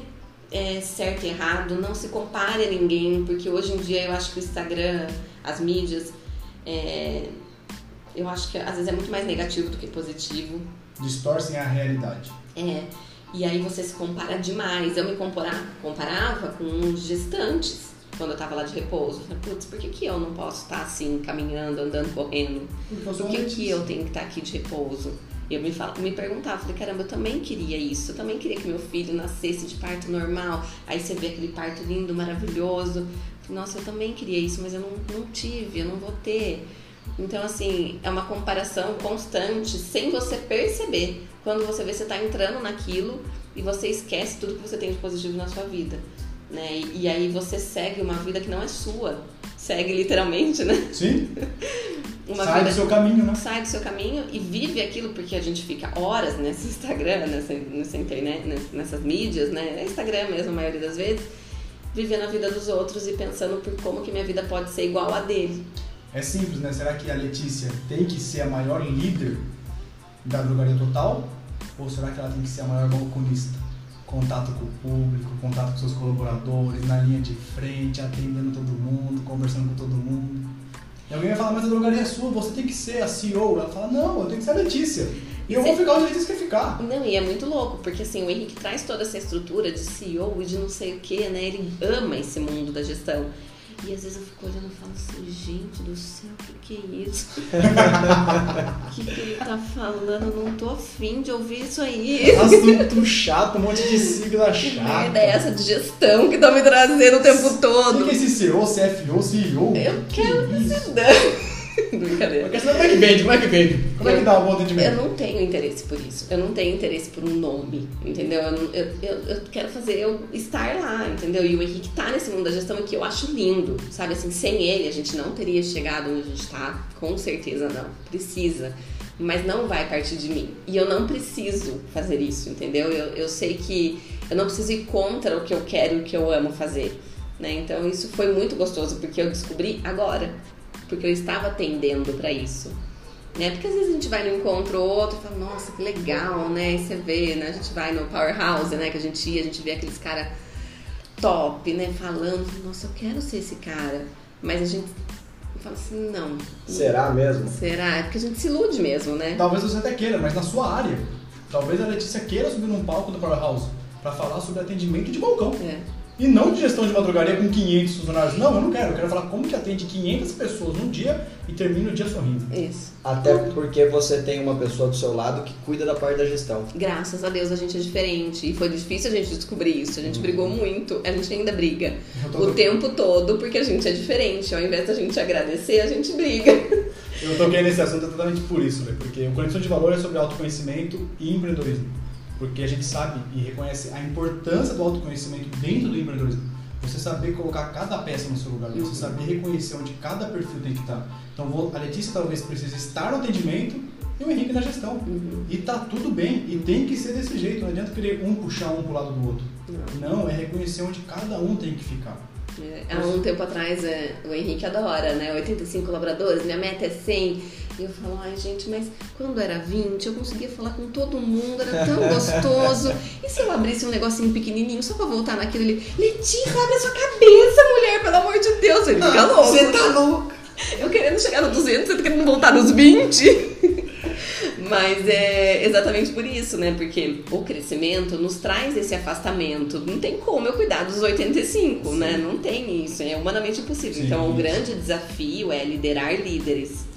é, certo e errado, não se compare a ninguém, porque hoje em dia eu acho que o Instagram, as mídias, é, eu acho que às vezes é muito mais negativo do que positivo. Distorcem a realidade. É, e aí você se compara demais. Eu me compara, comparava com gestantes quando eu tava lá de repouso. Eu falei, putz, por que, que eu não posso estar assim, caminhando, andando, correndo? Por que, que eu tenho que estar aqui de repouso? E eu me, falo, me perguntava, falei, caramba, eu também queria isso, eu também queria que meu filho nascesse de parto normal. Aí você vê aquele parto lindo, maravilhoso. Nossa, eu também queria isso, mas eu não, não tive, eu não vou ter. Então, assim, é uma comparação constante, sem você perceber. Quando você vê, você tá entrando naquilo e você esquece tudo que você tem de positivo na sua vida. Né? E, e aí você segue uma vida que não é sua. Segue literalmente, né? Sim? Uma Sai vida do seu caminho, né? sai do seu caminho e vive aquilo porque a gente fica horas nesse Instagram, nessa, nessa internet, ness- nessas mídias, né? É Instagram mesmo, a maioria das vezes, vivendo a vida dos outros e pensando por como que minha vida pode ser igual a dele. É simples, né? Será que a Letícia tem que ser a maior líder da drogaria total? Ou será que ela tem que ser a maior balconista? Contato com o público, contato com seus colaboradores, na linha de frente, atendendo todo mundo, conversando com todo mundo. E alguém vai falar, mas a drogaria é sua, você tem que ser a CEO. Ela fala, não, eu tenho que ser a Letícia. E eu vou ficar onde a Letícia quer ficar. Não, e é muito louco, porque assim, o Henrique traz toda essa estrutura de CEO e de não sei o que, né? Ele ama esse mundo da gestão. E às vezes eu fico olhando e falo assim, gente do céu, o que, que é isso? O que, que ele tá falando? Eu não tô afim de ouvir isso aí. Assunto chato, um monte de sigla Que chata. merda é essa de gestão que tá me trazendo o tempo O todo? que é esse CEO, CFO, CEO? Eu Que quero isso? Brincadeira. Porque senão como é que vende? Como é que vende? Como é que dá um bom Eu atendimento? não tenho interesse por isso. Eu não tenho interesse por um nome, entendeu? Eu, não- eu, eu, eu quero fazer eu estar lá, entendeu? E o Henrique tá nesse mundo da gestão que eu acho lindo, sabe? Assim, sem ele a gente não teria chegado onde a gente tá, com certeza não. Precisa. mas não vai partir de mim. E eu não preciso fazer isso, entendeu? Eu, eu sei que eu não preciso ir contra o que eu quero e o que eu amo fazer. Né? Então isso foi muito gostoso porque eu descobri agora, porque eu estava tendendo para isso. Né? Porque às vezes a gente vai no encontro ou outro e fala, nossa, que legal, né? E você vê, né? A gente vai no Powerhouse, né? Que a gente ia, a gente vê aqueles caras top, né? Falando, nossa, eu quero ser esse cara. Mas a gente fala assim, não. Será mesmo? Será? É porque a gente se ilude mesmo, né? Talvez você até queira, mas na sua área. Talvez a Letícia queira subir num palco do Powerhouse para falar sobre atendimento de balcão. É. E não de gestão de madrugaria com 500 funcionários. Não, eu não quero. Eu quero falar como que atende 500 pessoas num dia e termina o dia sorrindo. Isso. Até porque você tem uma pessoa do seu lado que cuida da parte da gestão. Graças a Deus a gente é diferente. E foi difícil a gente descobrir isso. A gente brigou muito. A gente ainda briga. Eu tô O tempo todo, porque a gente é diferente. Ao invés da gente agradecer, a gente briga. Eu toquei nesse assunto exatamente por isso, velho. Porque o Conexão de Valor é sobre autoconhecimento e empreendedorismo. Porque a gente sabe e reconhece a importância do autoconhecimento dentro do empreendedorismo. Você saber colocar cada peça no seu lugar, você saber reconhecer onde cada perfil tem que estar. Então a Letícia talvez precise estar no atendimento e o Henrique na gestão. Uhum. E tá tudo bem, e tem que ser desse jeito. Não adianta querer um puxar um pro lado do outro. Não, é reconhecer onde cada um tem que ficar. É, Há um tempo atrás, é, o Henrique adora, né? 85 colaboradores, minha meta é 100. E eu falo, ai gente, mas quando era 20, eu conseguia falar com todo mundo, era tão gostoso. E se eu abrisse um negocinho pequenininho só pra voltar naquilo ali? Letícia, abre a sua cabeça, mulher, pelo amor de Deus. Ele fica louco. Você tá louco? Eu querendo chegar no 200, você tá querendo voltar nos 20. Mas é exatamente por isso, né? Porque o crescimento nos traz esse afastamento. Não tem como eu cuidar dos 85, né? Não tem isso. É humanamente impossível. Sim. Então, o grande desafio é liderar líderes, Sim.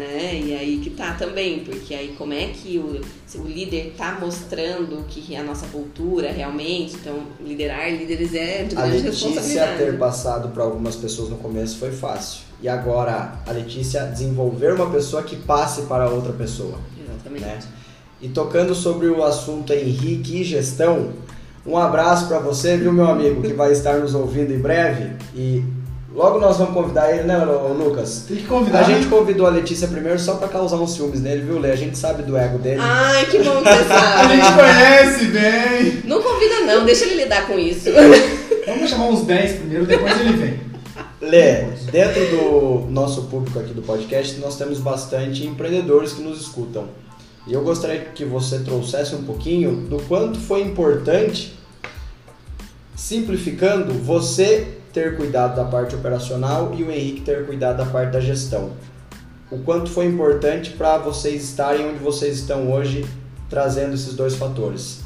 Né? E aí que tá também. Porque aí como é que o, o líder tá mostrando que é a nossa cultura realmente. Então, liderar líderes é de A grande Letícia responsabilidade. ter passado para algumas pessoas no começo foi fácil. E agora, a Letícia desenvolver uma pessoa que passe para outra pessoa. Exatamente. né? E tocando sobre o assunto Henrique e gestão, um abraço para você, viu, meu amigo, que vai estar nos ouvindo em breve. E logo nós vamos convidar ele, né, Lucas? Tem que convidar. A gente né? convidou a Letícia primeiro só para causar uns ciúmes nele, viu, Lê? A gente sabe do ego dele. Ai, que bom que você A sabe. gente conhece bem. Não convida não, deixa ele lidar com isso. Vamos chamar uns 10 primeiro, depois ele vem. Lê, dentro do nosso público aqui do podcast, nós temos bastante empreendedores que nos escutam. E eu gostaria que você trouxesse um pouquinho do quanto foi importante, simplificando, você ter cuidado da parte operacional e o Henrique ter cuidado da parte da gestão. O quanto foi importante para vocês estarem onde vocês estão hoje, trazendo esses dois fatores.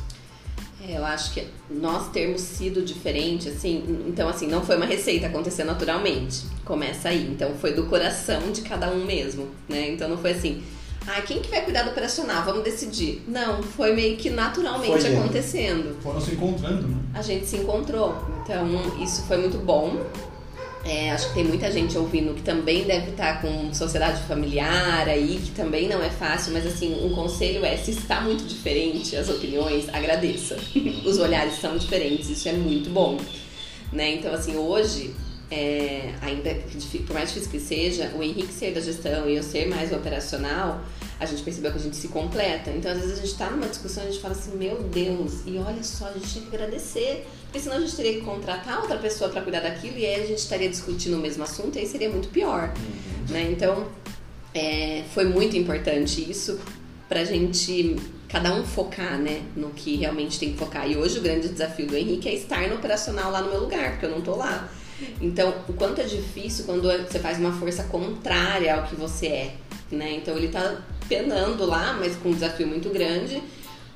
É, eu acho que nós termos sido diferente, assim, então assim, não foi uma receita acontecer naturalmente. Começa aí. Então foi do coração de cada um mesmo, né? Então não foi assim, ah, quem que vai cuidar do operacional? Vamos decidir. Não, foi meio que naturalmente Foi acontecendo. Foram se encontrando, né? A gente se encontrou. Então isso foi muito bom. É, acho que tem muita gente ouvindo que também deve estar com sociedade familiar aí, que também não é fácil, mas assim, um conselho é, se está muito diferente as opiniões, agradeça. Os olhares são diferentes, isso é muito bom. Né? Então, assim, hoje, é, ainda que por mais difícil que seja, o Henrique ser da gestão e eu ser mais operacional, a gente percebeu que a gente se completa. Então, às vezes, a gente tá numa discussão e a gente fala assim, meu Deus, e olha só, a gente tinha que agradecer. Porque senão a gente teria que contratar outra pessoa para cuidar daquilo e aí a gente estaria discutindo o mesmo assunto e aí seria muito pior. Né? Então, é, foi muito importante isso pra gente cada um focar, né, no que realmente tem que focar. E hoje o grande desafio do Henrique é estar no operacional lá no meu lugar, porque eu não tô lá. Então, o quanto é difícil quando você faz uma força contrária ao que você é, né? Então ele tá penando lá, mas com um desafio muito grande,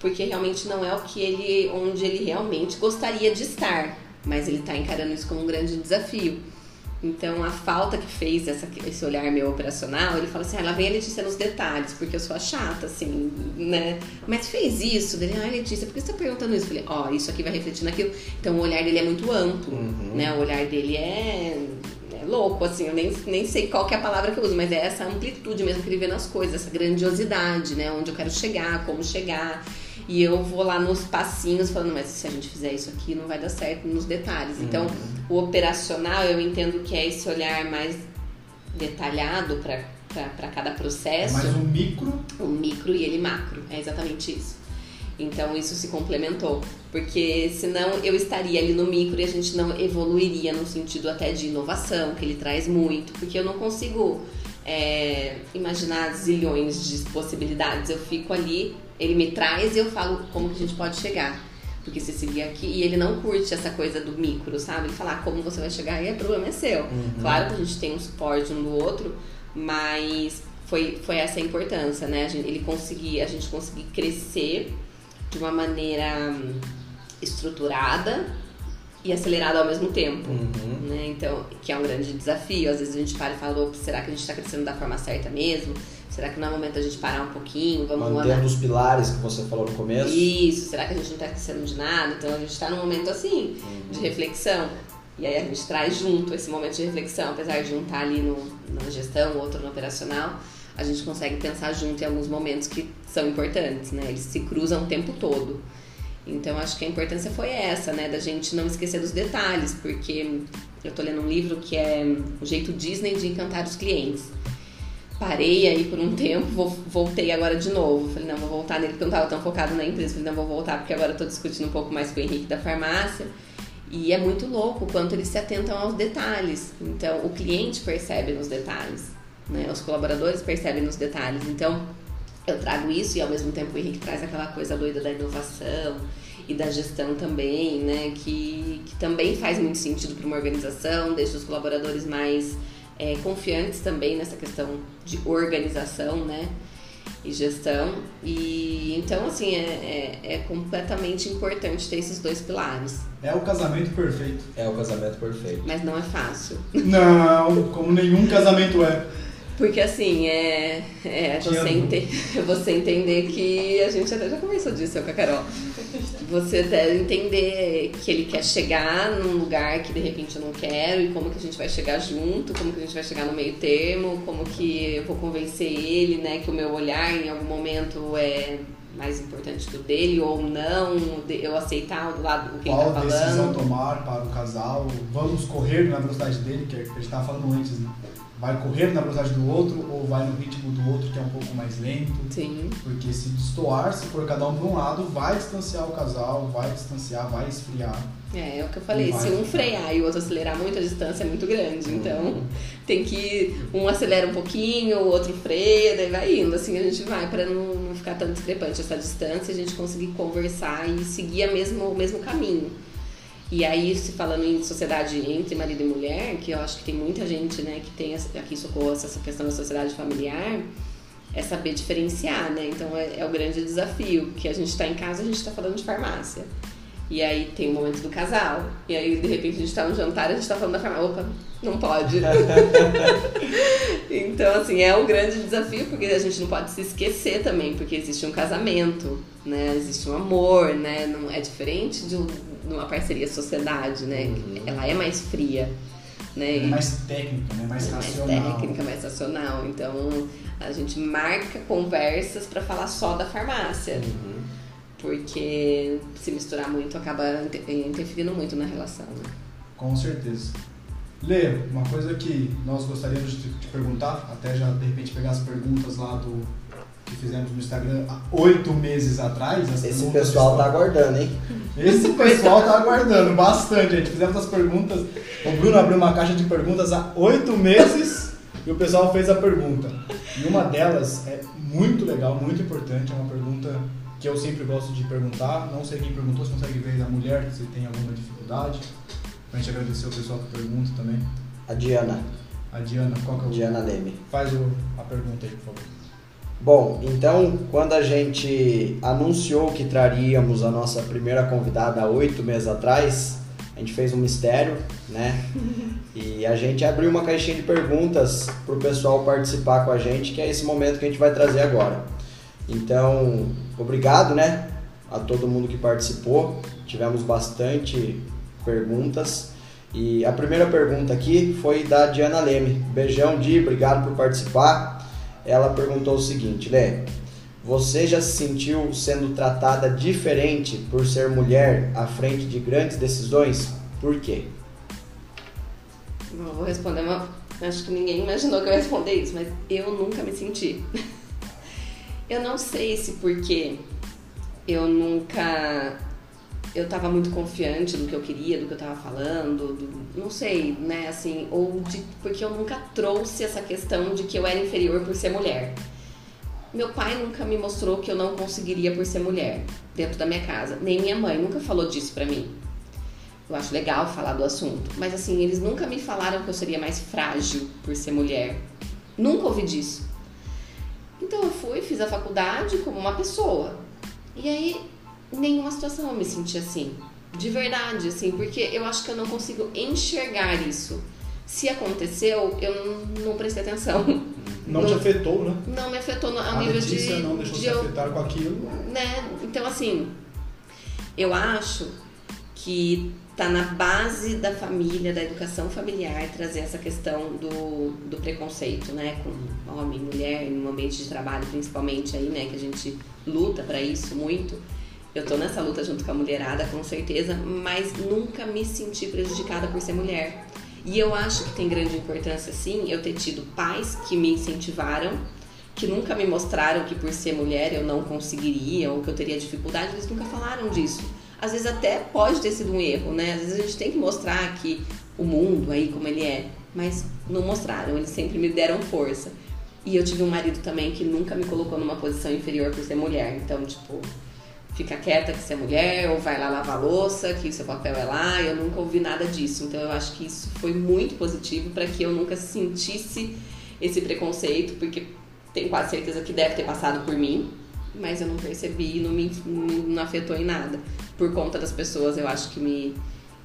porque realmente não é o que ele onde ele realmente gostaria de estar, mas ele tá encarando isso como um grande desafio. Então, a falta que fez essa, esse olhar meu operacional, ele fala assim, ah, lá vem a Letícia nos detalhes, porque eu sou a chata, assim, né? Mas fez isso, dele, ai Letícia, por que você tá perguntando isso? Eu falei, ó, isso aqui vai refletir naquilo. Então, o olhar dele é muito amplo, Uhum. né? O olhar dele é, é louco, assim, eu nem, nem sei qual que é a palavra que eu uso, mas é essa amplitude mesmo que ele vê nas coisas, essa grandiosidade, né? Onde eu quero chegar, como chegar. E eu vou lá nos passinhos falando, mas se a gente fizer isso aqui não vai dar certo nos detalhes. Então, o operacional eu entendo que é esse olhar mais detalhado para cada É processo. mais um micro. o micro e ele macro. É exatamente isso. Então isso se complementou, porque senão eu estaria ali no micro e a gente não evoluiria no sentido até de inovação, que ele traz muito, porque eu não consigo é, imaginar zilhões de possibilidades. Eu fico ali, ele me traz e eu falo como que a gente pode chegar. Porque se seguir aqui, e ele não curte essa coisa do micro, sabe? Ele fala, ah, como você vai chegar aí, é problema é seu. Claro que a gente tem um suporte um do outro, mas foi, foi essa a importância, né? A gente, ele conseguir, a gente conseguir crescer de uma maneira hum, estruturada e acelerada ao mesmo tempo. Uhum. Né? Então, que é um grande desafio. Às vezes a gente para e fala, "Opa, será que a gente está crescendo da forma certa mesmo? Será que não é o momento da gente parar um pouquinho? Vamos Mantendo andar os pilares que você falou no começo. isso, será que a gente não está esquecendo de nada? Então a gente está num momento assim, de reflexão. E aí a gente traz junto esse momento de reflexão, apesar de um estar ali no, na gestão, outro no operacional, a gente consegue pensar junto em alguns momentos que são importantes, né? Eles se cruzam o tempo todo. Então acho que a importância foi essa, né? Da gente não esquecer dos detalhes, porque eu tô lendo um livro que é O Jeito Disney de Encantar os Clientes parei aí por um tempo, voltei agora de novo. Falei, não, vou voltar nele porque eu não estava tão focado na empresa. Falei, não, vou voltar porque agora tô discutindo um pouco mais com o Henrique da farmácia. E é muito louco o quanto eles se atentam aos detalhes. Então, o cliente percebe nos detalhes, né? Os colaboradores percebem nos detalhes. Então, eu trago isso e ao mesmo tempo o Henrique traz aquela coisa doida da inovação e da gestão também, né? Que, que também faz muito sentido para uma organização, deixa os colaboradores mais é, confiantes também nessa questão de organização, né? E gestão. E então, assim, é, é, é completamente importante ter esses dois pilares. É o casamento perfeito. É o casamento perfeito. Mas não é fácil. Não, como nenhum casamento é. Porque assim, é, é você, ente- você entender que a gente até já conversou disso eu com a Carol. Você até entender que ele quer chegar num lugar que de repente eu não quero e como que a gente vai chegar junto, como que a gente vai chegar no meio termo, como que eu vou convencer ele, né, que o meu olhar em algum momento é mais importante que o dele ou não, eu aceitar do lado o que Qual ele tá decisão falando. tomar para o casal? Vamos correr na velocidade dele, que o que a gente estava falando antes, né? Vai correr na velocidade do outro ou vai no ritmo do outro, que é um pouco mais lento? Sim. Porque se destoar, se for cada um para um lado, vai distanciar o casal, vai distanciar, vai esfriar. É, é o que eu falei, se um frear e o outro acelerar muito, a distância é muito grande. Então, tem que. Um acelera um pouquinho, o outro freia, daí vai indo. Assim a gente vai para não, não ficar tão discrepante essa distância, a gente conseguir conversar e seguir a mesmo, o mesmo caminho. E aí, se falando em sociedade entre marido e mulher, que eu acho que tem muita gente, né, que tem essa- aqui em Socorro essa questão da sociedade familiar, é saber diferenciar, né? Então é, é o grande desafio, que a gente tá em casa, a gente tá falando de farmácia. E aí tem o momento do casal. E aí, de repente, a gente tá no jantar e a gente tá falando da farmácia. Opa, não pode. então, assim, é um grande desafio, porque a gente não pode se esquecer também, porque existe um casamento, né? Existe um amor, né? Não é diferente de, um- de uma parceria sociedade, né? Uhum. Ela é mais fria, né? É mais técnica, né? mais é mais racional. técnica, mais racional. Então a gente marca conversas para falar só da farmácia, Uhum. porque se misturar muito acaba inter- interferindo muito na relação. Né? Com certeza. Lê, uma coisa que nós gostaríamos de te perguntar, até já de repente pegar as perguntas lá do que fizemos no Instagram há oito meses atrás. as Esse pessoal tá estão- aguardando, hein? Esse pessoal tá aguardando bastante, gente. Fizemos as perguntas. O Bruno abriu uma caixa de perguntas há oito meses e o pessoal fez a pergunta. E uma delas é muito legal, muito importante. É uma pergunta que eu sempre gosto de perguntar. Não sei quem perguntou, se consegue ver da mulher, se tem alguma dificuldade. Pra gente agradecer o pessoal que pergunta também. A Diana, A Diana, qual que é o. Diana Leme. Faz o- a pergunta aí, por favor. Bom, então quando a gente anunciou que traríamos a nossa primeira convidada há oito meses atrás, a gente fez um mistério, né? E a gente abriu uma caixinha de perguntas para o pessoal participar com a gente, que é esse momento que a gente vai trazer agora. Então, obrigado, né? A todo mundo que participou. Tivemos bastante perguntas. E a primeira pergunta aqui foi da Diana Leme. Beijão, Di, obrigado por participar. Ela perguntou o seguinte, Lê, você já se sentiu sendo tratada diferente por ser mulher à frente de grandes decisões? Por quê? Eu vou responder uma acho que ninguém imaginou que eu ia responder isso, mas eu nunca me senti. eu não sei se porque eu nunca eu estava muito confiante do que eu queria, do que eu estava falando, do, não sei, né, assim, ou de, porque eu nunca trouxe essa questão de que eu era inferior por ser mulher. Meu pai nunca me mostrou que eu não conseguiria por ser mulher dentro da minha casa, nem minha mãe nunca falou disso pra mim. Eu acho legal falar do assunto, mas assim, eles nunca me falaram que eu seria mais frágil por ser mulher. Nunca ouvi disso. Então eu fui, fiz a faculdade como uma pessoa. E aí nenhuma situação eu me senti assim. De verdade, assim, porque eu acho que eu não consigo enxergar isso. Se aconteceu, eu não, prestei atenção. Não, não, te afetou, né? Não me afetou no, a nível de. não deixou de se eu, afetar com aquilo. Né? Então, assim, eu acho que tá na base da família, da educação familiar, trazer essa questão do, do preconceito, né? Com homem, mulher, no ambiente de trabalho, principalmente aí, né? Que a gente luta para isso muito eu tô nessa luta junto com a mulherada, com certeza, mas nunca me senti prejudicada por ser mulher. E eu acho que tem grande importância, sim, eu ter tido pais que me incentivaram, que nunca me mostraram que por ser mulher eu não conseguiria ou que eu teria dificuldade, eles nunca falaram disso. Às vezes até pode ter sido um erro, né? Às vezes a gente tem que mostrar que o mundo aí como ele é, mas não mostraram, eles sempre me deram força. E eu tive um marido também que nunca me colocou numa posição inferior por ser mulher, então, tipo, fica quieta que você é mulher, ou vai lá lavar louça, que seu papel é lá. Eu nunca ouvi nada disso. Então eu acho que isso foi muito positivo para que eu nunca sentisse esse preconceito, porque tenho quase certeza que deve ter passado por mim, mas eu não percebi, não me não afetou em nada. Por conta das pessoas, eu acho que me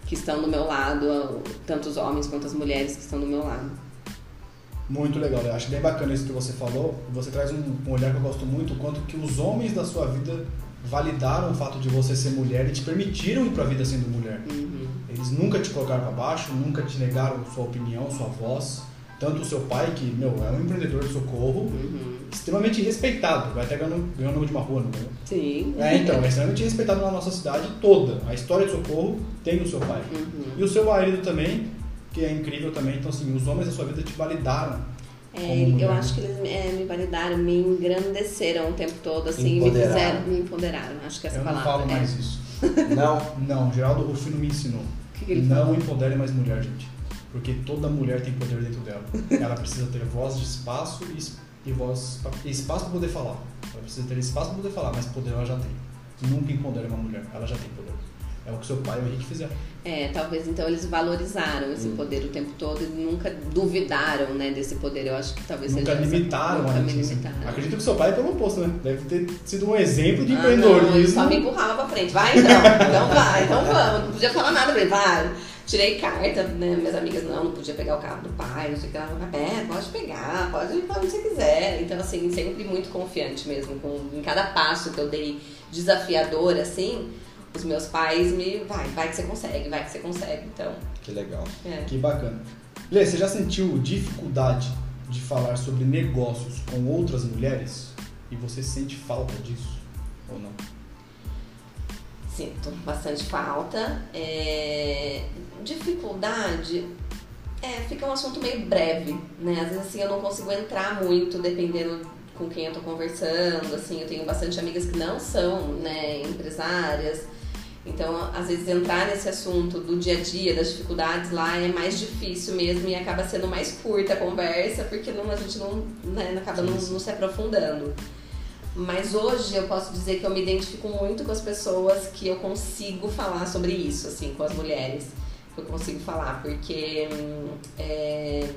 que estão do meu lado, tanto os homens quanto as mulheres que estão do meu lado. Muito legal, eu acho bem bacana isso que você falou. Você traz um, um olhar que eu gosto muito, quanto que os homens da sua vida validaram o fato de você ser mulher e te permitiram ir para a vida sendo mulher. Uhum. Eles nunca te colocaram para baixo, nunca te negaram sua opinião, sua voz. Tanto o seu pai, que, meu, é um empreendedor de socorro, uhum. extremamente respeitado. Vai até ganhando, ganhando nome de uma rua, não é? Sim. É, então, é extremamente respeitado na nossa cidade toda. A história de socorro tem no seu pai. Uhum. E o seu marido também, que é incrível também. Então, assim, os homens da sua vida te validaram é, eu acho que eles é, me validaram, me engrandeceram o tempo todo, assim, me fizeram, me empoderaram. Acho que essa eu palavra. Eu não falo é. mais isso. não, não, Geraldo Rufino me ensinou. Que que ele não fala? empodere mais mulher, gente. Porque toda mulher tem poder dentro dela. Ela precisa ter voz de espaço e, e voz e espaço para poder falar. Ela precisa ter espaço para poder falar, mas poder ela já tem. Nunca empodere uma mulher, ela já tem poder. É o que seu pai e o Henrique fizeram. É, talvez então eles valorizaram esse hum. poder o tempo todo e nunca duvidaram, né, desse poder. Eu acho que talvez nunca seja limitaram essa... nunca me limitaram. Acredito que seu pai é pelo oposto, né? Deve ter sido um exemplo de ah, empreendedorismo. Ele só me empurrava pra frente. Vai então, então vai, então vamos. Não podia falar nada pra ele, vai. Tirei carta, né? Minhas amigas, não, não podia pegar o carro do pai, não sei o que lá. É, pode pegar, pode ir onde você quiser. Então, assim, sempre muito confiante mesmo. Com, em cada passo que eu dei desafiador, assim, os meus pais me. Vai, vai que você consegue, vai que você consegue. Então. Que legal. É. Que bacana. Lê, você já sentiu dificuldade de falar sobre negócios com outras mulheres? E você sente falta disso ou não? Sinto bastante falta. É... Dificuldade. É, fica um assunto meio breve, né? Às vezes assim eu não consigo entrar muito dependendo com quem eu tô conversando, assim, eu tenho bastante amigas que não são, né, empresárias, então, às vezes, entrar nesse assunto do dia a dia, das dificuldades lá, é mais difícil mesmo e acaba sendo mais curta a conversa, porque não, a gente não, né, acaba não, não se aprofundando. Mas hoje eu posso dizer que eu me identifico muito com as pessoas que eu consigo falar sobre isso, assim, com as mulheres. Que eu consigo falar, porque é,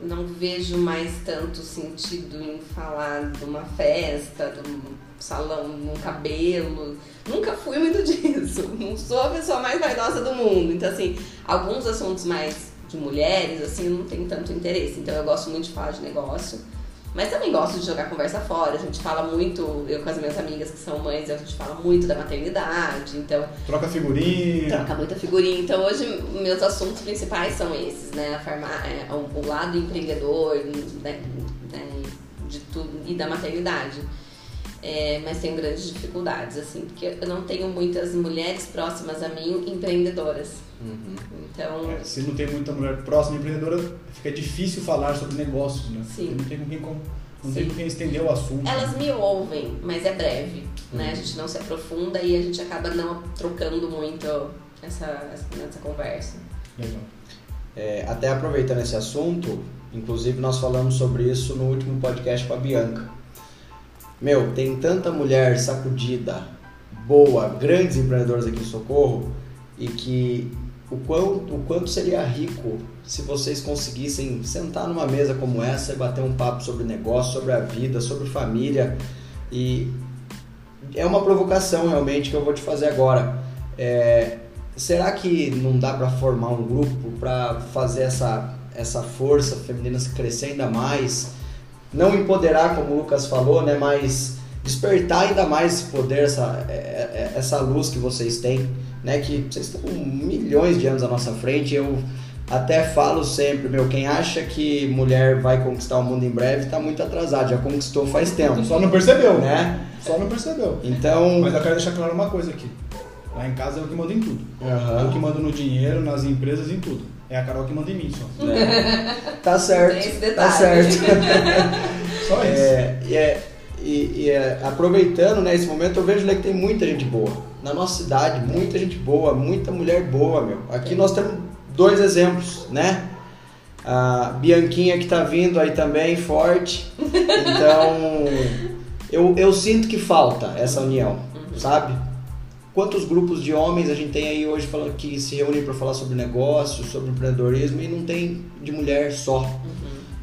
não vejo mais tanto sentido em falar de uma festa, de um salão, um cabelo. Nunca fui muito disso. Não sou a pessoa mais vaidosa do mundo. Então, assim, alguns assuntos mais de mulheres, assim, não tenho tanto interesse. Então, eu gosto muito de falar de negócio. Mas também gosto de jogar conversa fora. A gente fala muito, eu com as minhas amigas que são mães, a gente fala muito da maternidade, então... Troca figurinha. Troca muita figurinha. Então hoje meus assuntos principais são esses, né? A farma, é, o, lado empreendedor, né? de tudo, e da maternidade. É, mas tenho grandes dificuldades, assim, porque eu não tenho muitas mulheres próximas a mim empreendedoras. Uhum. Então, É, se não tem muita mulher próxima empreendedora, fica difícil falar sobre negócios, né? Sim. Porque Não tem com quem, com- não tem com quem estender o assunto. elas me ouvem, mas é breve, né? A gente não se aprofunda e a gente acaba não trocando muito essa, essa, essa conversa. Legal. É, até aproveitando esse assunto, inclusive nós falamos sobre isso no último podcast com a Bianca. Meu, tem tanta mulher sacudida, boa, grandes empreendedoras aqui em Socorro e que o quanto, o quanto seria rico se vocês conseguissem sentar numa mesa como essa e bater um papo sobre negócio, sobre a vida, sobre família e é uma provocação realmente que eu vou te fazer agora. É, será que não dá para formar um grupo para fazer essa, essa força feminina crescer ainda mais? Não empoderar, como o Lucas falou, né? Mas despertar ainda mais esse poder, essa, é- é- essa luz que vocês têm, né? Que vocês estão milhões de anos à nossa frente. Eu até falo sempre, meu, quem acha que mulher vai conquistar o mundo em breve tá muito atrasado, já conquistou faz tempo, Só não percebeu, né? Só não percebeu. Então, Mas eu quero deixar claro uma coisa aqui. Lá em casa eu que mando em tudo. Aham. Eu que mando no dinheiro, nas empresas, em tudo. É a Carol que manda em mim só. tá certo, Tem esse tá certo. Só isso. É, e, é- e- e é, aproveitando né, esse momento, eu vejo né, que tem muita gente boa. Na nossa cidade, muita gente boa, muita mulher boa, meu. Aqui nós temos dois exemplos, né? A Bianquinha que tá vindo aí também, forte. Então, eu, eu sinto que falta essa união, sabe? Quantos grupos de homens a gente tem aí hoje falando que se reúnem para falar sobre negócio, sobre empreendedorismo e não tem de mulher só.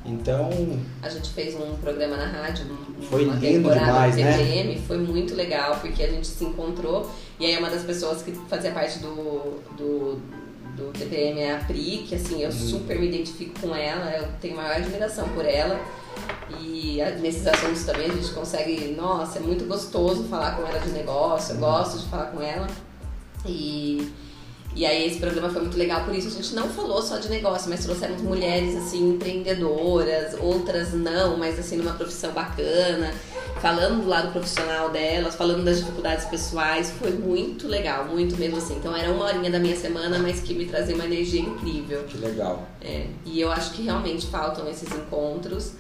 Então, A gente fez um programa na rádio, Foi uma lindo demais, do né? Foi muito legal, porque a gente se encontrou, e aí uma das pessoas que fazia parte do, do, do TPM é a Pri, que assim, eu Uhum. super me identifico com ela, eu tenho maior admiração por ela, e a- nesses assuntos também a gente consegue, nossa, é muito gostoso falar com ela de negócio, eu Uhum. gosto de falar com ela, e... E aí esse programa foi muito legal, por isso a gente não falou só de negócio, mas trouxemos mulheres assim empreendedoras, outras não, mas assim numa profissão bacana, falando do lado profissional delas, falando das dificuldades pessoais, foi muito legal, muito mesmo assim. Então era uma horinha da minha semana, mas que me trazia uma energia incrível. que legal. É, e eu acho que realmente faltam esses encontros.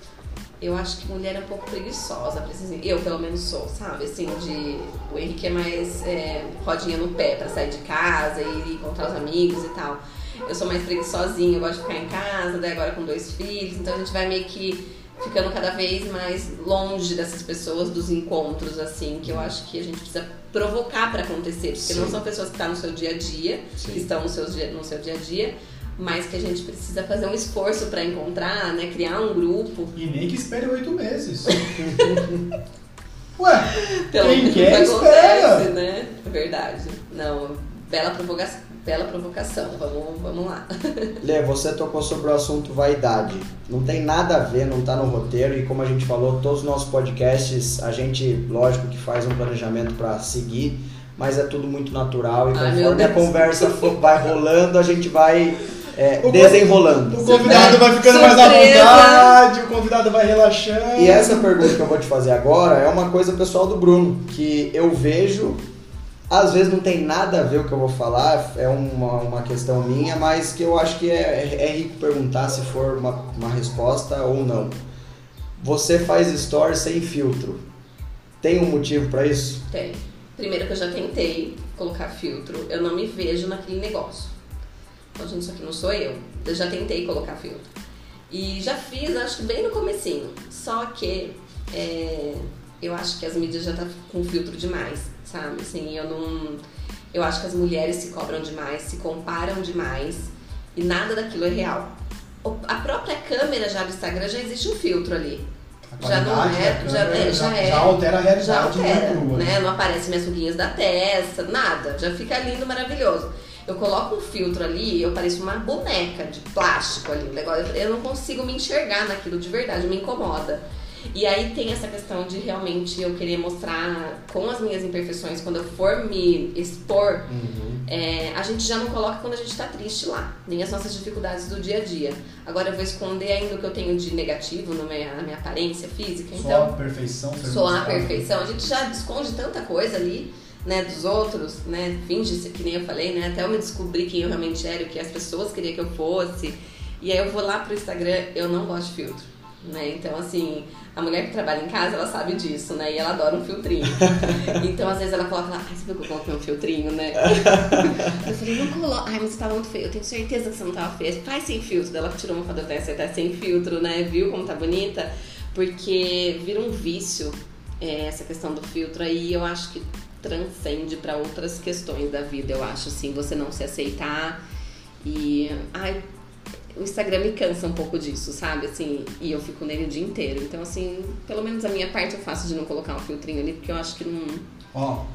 Eu acho que mulher é um pouco preguiçosa esses Eu, pelo menos, sou, sabe? Assim, de. O Henrique é mais é, rodinha no pé pra sair de casa e encontrar os amigos e tal. Eu sou mais preguiçosinha, eu gosto de ficar em casa, daí agora com dois filhos, então a gente vai meio que ficando cada vez mais longe dessas pessoas, dos encontros, assim, que eu acho que a gente precisa provocar pra acontecer, porque não Sim. são pessoas que estão no seu dia a dia, Sim. que estão no seu, dia- no seu dia a dia, mas que a gente precisa fazer um esforço pra encontrar, né? Criar um grupo. E nem que espere oito meses. Ué, Pelo quem menos quer, acontece, espera. né? É verdade. Não, bela provocação. Bela provocação, vamos, vamos lá. Lê, você tocou sobre o assunto vaidade. Não tem nada a ver, não tá no roteiro e como a gente falou, todos os nossos podcasts, a gente, lógico que faz um planejamento para seguir, mas é tudo muito natural e Ai, conforme a Deus. conversa for- vai rolando, a gente vai é, O desenrolando. O convidado vai ficando mais à Surpresa. vontade, o convidado vai relaxando. E essa pergunta que eu vou te fazer agora é uma coisa pessoal do Bruno, que eu vejo, às vezes não tem nada a ver o que eu vou falar, é uma, uma questão minha, mas que eu acho que é, é rico perguntar se for uma, uma resposta ou não. Você faz stories sem filtro. Tem um motivo pra isso? Tem. Primeiro que eu já tentei colocar filtro, eu não me vejo naquele negócio. Então, gente, isso aqui não sou eu. Eu já tentei colocar filtro. E já fiz, acho que bem no comecinho. Só que é, eu acho que as mídias já tá com filtro demais, sabe? Assim, eu não. Eu acho que as mulheres se cobram demais, se comparam demais e nada daquilo é real. A própria câmera já do Instagram já existe um filtro ali. Já não é, já, é, já é. já altera a Já realidade altera, nua, né? Não aparecem minhas ruguinhas da testa, nada. Já fica lindo, maravilhoso. Eu coloco um filtro ali, eu pareço uma boneca de plástico ali. um negócio. Eu não consigo me enxergar naquilo de verdade, me incomoda. E aí tem essa questão de realmente eu querer mostrar com as minhas imperfeições, quando eu for me expor, É, a gente já não coloca quando a gente tá triste lá, nem as nossas dificuldades do dia a dia. Agora eu vou esconder ainda o que eu tenho de negativo no minha, na minha aparência física. Só Então, a perfeição. só a perfeição. A gente já esconde tanta coisa ali, né, dos outros, né? Finge ser que nem eu falei, né? Até eu me descobrir quem eu realmente era, o que as pessoas queriam que eu fosse. E aí eu vou lá pro Instagram, eu não gosto de filtro, né? Então, assim, a mulher que trabalha em casa, ela sabe disso, né? E ela adora um filtrinho. então, às vezes ela coloca lá, ai, você viu que eu coloquei um filtrinho, né? eu falei, não coloca. Ai, mas você tá muito feio. Eu tenho certeza que você não tava feia. Faz sem filtro. Daí Ela tirou uma foto você tá sem filtro, né? Viu como tá bonita? Porque vira um vício é, essa questão do filtro aí, eu acho que transcende para outras questões da vida. Eu acho assim, você não se aceitar e ai, o Instagram me cansa um pouco disso, sabe? Assim, e eu fico nele o dia inteiro. Então, assim, pelo menos a minha parte eu faço de não colocar um filtrinho ali, porque eu acho que não. Ó,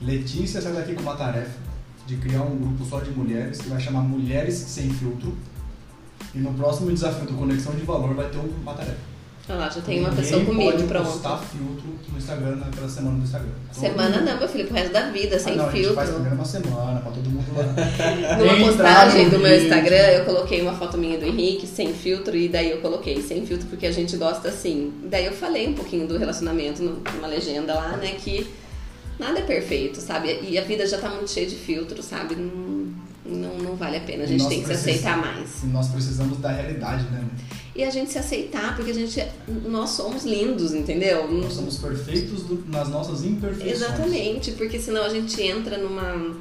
Letícia sai daqui com uma tarefa de criar um grupo só de mulheres que vai chamar Mulheres Sem Filtro. E no próximo desafio do Conexão de Valor vai ter uma tarefa. Olha lá, já tem uma Ninguém pessoa comigo, pode pronto. postar filtro no Instagram naquela semana do Instagram. Todo Semana mundo- não, meu filho, pro resto da vida, sem ah, não, A gente faz filtro. primeiro uma semana pra todo mundo lá. Numa postagem do meu. Instagram, eu coloquei uma foto minha do Henrique sem filtro e daí eu coloquei sem filtro porque a gente gosta assim. Daí eu falei um pouquinho do relacionamento numa legenda lá, né, que nada é perfeito, sabe? E a vida já tá muito cheia de filtros, sabe? Não, não, não vale a pena, a gente tem que se aceitar mais. E nós precisamos da realidade, né? E a gente se aceitar, porque a gente, nós somos lindos, entendeu? Nós somos perfeitos nas nossas imperfeições. Exatamente, porque senão a gente entra numa.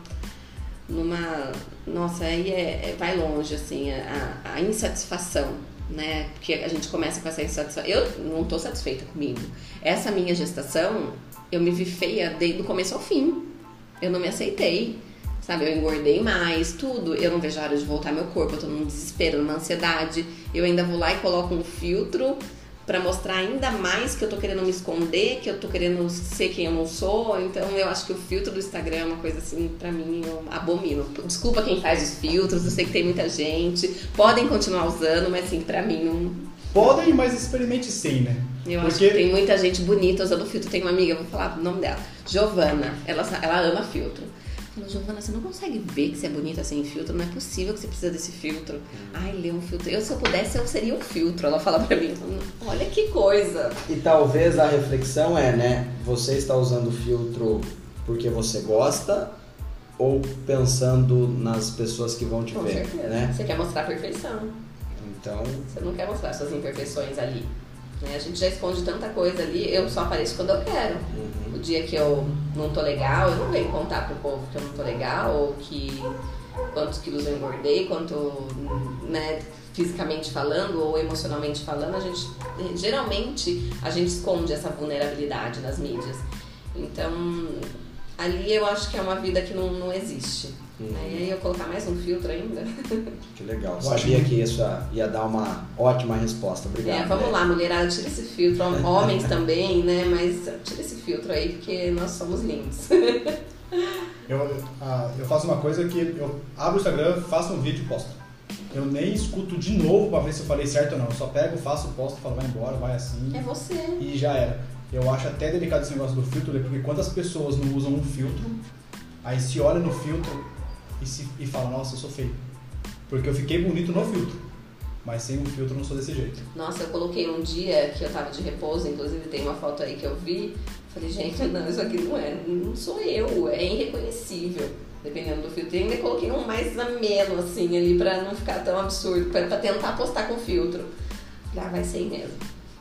numa. Nossa, aí é, é- vai longe, assim, a, a insatisfação, né? Porque a gente começa com essa insatisfação. Eu não tô satisfeita comigo. Essa minha gestação, eu me vi feia desde o começo ao fim. Eu não me aceitei. Sabe, eu engordei mais, tudo. Eu não vejo a hora de voltar meu corpo, eu tô num desespero, numa ansiedade. Eu ainda vou lá e coloco um filtro pra mostrar ainda mais que eu tô querendo me esconder, que eu tô querendo ser quem eu não sou. Então eu acho que o filtro do Instagram é uma coisa assim, pra mim, eu abomino. Desculpa quem faz os filtros, eu sei que tem muita gente. Podem continuar usando, mas assim, pra mim não. Podem, mas experimente sem, né? Eu acho Porque que tem muita gente bonita usando filtro. Tem uma amiga, vou falar o nome dela, Giovana. Ela, ela ama filtro. Falou, Giovana, você não consegue ver que você é bonita sem filtro? Não é possível que você precisa desse filtro. Ai, lê um filtro. Eu, se eu pudesse, eu seria um filtro. Ela fala pra mim, olha que coisa. E talvez a reflexão é, né? Você está usando o filtro porque você gosta ou pensando nas pessoas que vão te Com ver, certeza. né? Você quer mostrar a perfeição. Então, Você não quer mostrar suas imperfeições ali. Né? A gente já esconde tanta coisa ali. Eu só apareço quando eu quero. uhum. O dia que eu não tô legal, eu não venho contar pro povo que eu não tô legal, ou que quantos quilos eu engordei, quanto, né, fisicamente falando ou emocionalmente falando, a gente geralmente a gente esconde essa vulnerabilidade nas mídias. Então, ali eu acho que é uma vida que não, não existe. Aí eu colocar mais um filtro ainda. que legal. Eu Sabia que- isso ia dar uma ótima resposta. Obrigado. É, vamos né? lá, mulherada, tira esse filtro, homens também, né? Mas tira esse filtro aí, porque nós somos lindos. Eu, ah, eu faço uma coisa que eu abro o Instagram, faço um vídeo e posto. Eu nem escuto de novo pra ver se eu falei certo ou não. Eu só pego, faço, posto, falo, vai embora, vai assim. É você. E já era. Eu acho até delicado esse negócio do filtro, porque quantas pessoas não usam um filtro, aí se olha no filtro e, se, e fala, nossa, eu sou feio. Porque eu fiquei bonito no filtro. Mas sem um filtro eu não sou desse jeito. Nossa, eu coloquei um dia que eu tava de repouso, inclusive tem uma foto aí que eu vi. Falei, gente, não, isso aqui não é, não sou eu, é irreconhecível. Dependendo do filtro. E ainda coloquei um mais ameno, assim, ali, pra não ficar tão absurdo, pra, pra tentar postar com filtro. Falei, ah, vai ser mesmo.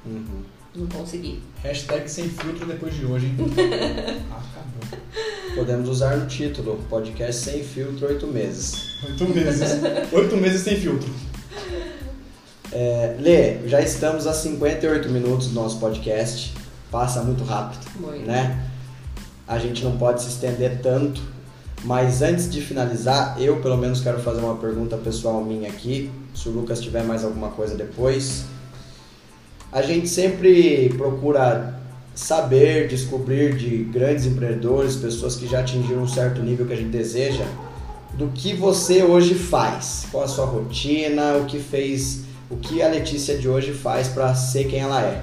Uhum. Não consegui. Hashtag sem filtro depois de hoje, hein? Acabou. Podemos usar no título, podcast sem filtro, oito meses. Oito meses. Oito meses sem filtro. É, Lê, já estamos a 58 minutos do nosso podcast. Passa muito rápido, Muito. né? A gente não pode se estender tanto, mas antes de finalizar, eu pelo menos quero fazer uma pergunta pessoal minha aqui. Se o Lucas tiver mais alguma coisa depois. A gente sempre procura saber, descobrir de grandes empreendedores, pessoas que já atingiram um certo nível que a gente deseja, do que você hoje faz, qual a sua rotina, o que fez, o que a Letícia de hoje faz para ser quem ela é.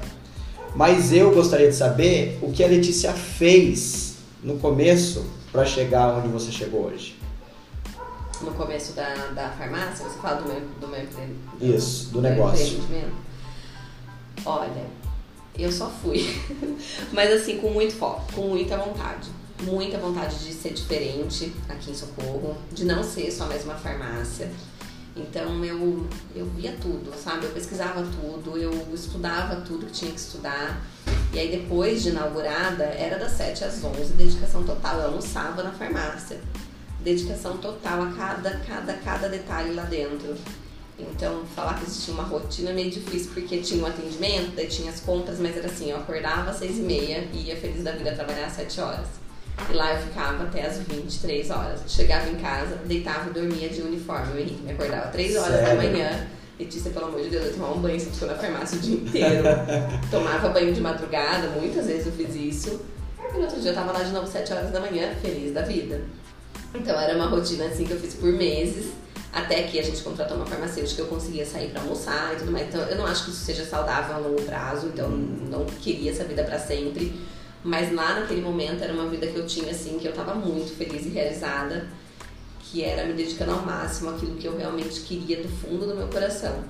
Mas eu gostaria de saber o que a Letícia fez no começo para chegar onde você chegou hoje. no começo da, da farmácia, você fala do meu, do meu empre- Isso, do meu negócio. Olha, eu só fui. Mas assim, com muito foco, com muita vontade. Muita vontade de ser diferente aqui em Socorro, de não ser só mais uma farmácia. Então eu, eu via tudo, sabe? Eu pesquisava tudo, eu estudava tudo que tinha que estudar. E aí depois de inaugurada, era das 7 às 11, dedicação total. Eu almoçava na farmácia. Dedicação total a cada, cada, cada detalhe lá dentro. Então, falar que existia uma rotina é meio difícil, porque tinha um atendimento, daí tinha as contas, mas era assim, eu acordava às seis e meia e ia feliz da vida trabalhar às 7 horas. E lá eu ficava até às 23 horas. Chegava em casa, deitava e dormia de uniforme. O Henrique me acordava 3 horas da Sério? manhã. Letícia, pelo amor de Deus, eu tomava um banho, você ficou na farmácia o dia inteiro. Tomava banho de madrugada, muitas vezes eu fiz isso. E no outro dia eu tava lá de novo 7 horas da manhã, feliz da vida. Então era uma rotina assim que eu fiz por meses. Até que a gente contratou uma farmacêutica, eu conseguia sair pra almoçar e tudo mais. Então eu não acho que isso seja saudável a longo prazo, então não queria essa vida pra sempre. Mas lá naquele momento era uma vida que eu tinha assim, que eu tava muito feliz e realizada, que era me dedicando ao máximo àquilo que eu realmente queria do fundo do meu coração.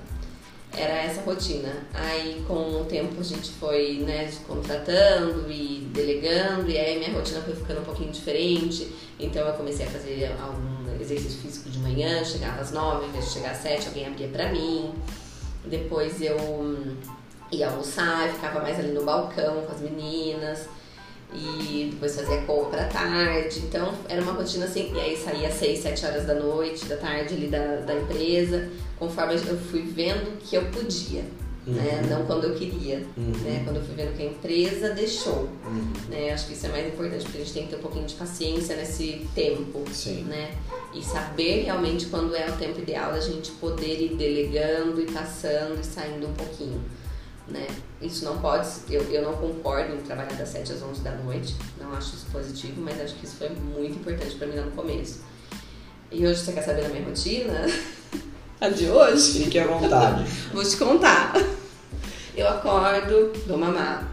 Era essa rotina. Aí com o tempo a gente foi, né, contratando e delegando, e aí minha rotina foi ficando um pouquinho diferente. Então eu comecei a fazer algum exercício físico de manhã, chegava às nove, de chegar às sete, alguém abria pra mim. Depois eu hum, ia almoçar, ficava mais ali no balcão com as meninas. E depois fazia compra à tarde. Então era uma rotina assim. E aí saía às 6, 7 horas da noite, da tarde ali da, da empresa. Conforme eu fui vendo que eu podia. Né? Não quando eu queria. Uhum. Né? Quando eu fui vendo que a empresa deixou. Uhum. Né? Acho que isso é mais importante, porque a gente tem que ter um pouquinho de paciência nesse tempo Sim. né? E saber realmente quando é o tempo ideal da gente poder ir delegando e passando e saindo um pouquinho, né? Isso não pode, eu, eu não concordo em trabalhar das 7 às 11 da noite, não acho isso positivo, mas acho que isso foi muito importante pra mim lá no começo. E hoje você quer saber da minha rotina? A de hoje? Fique à vontade. Vou te contar. Eu acordo, dou mamar.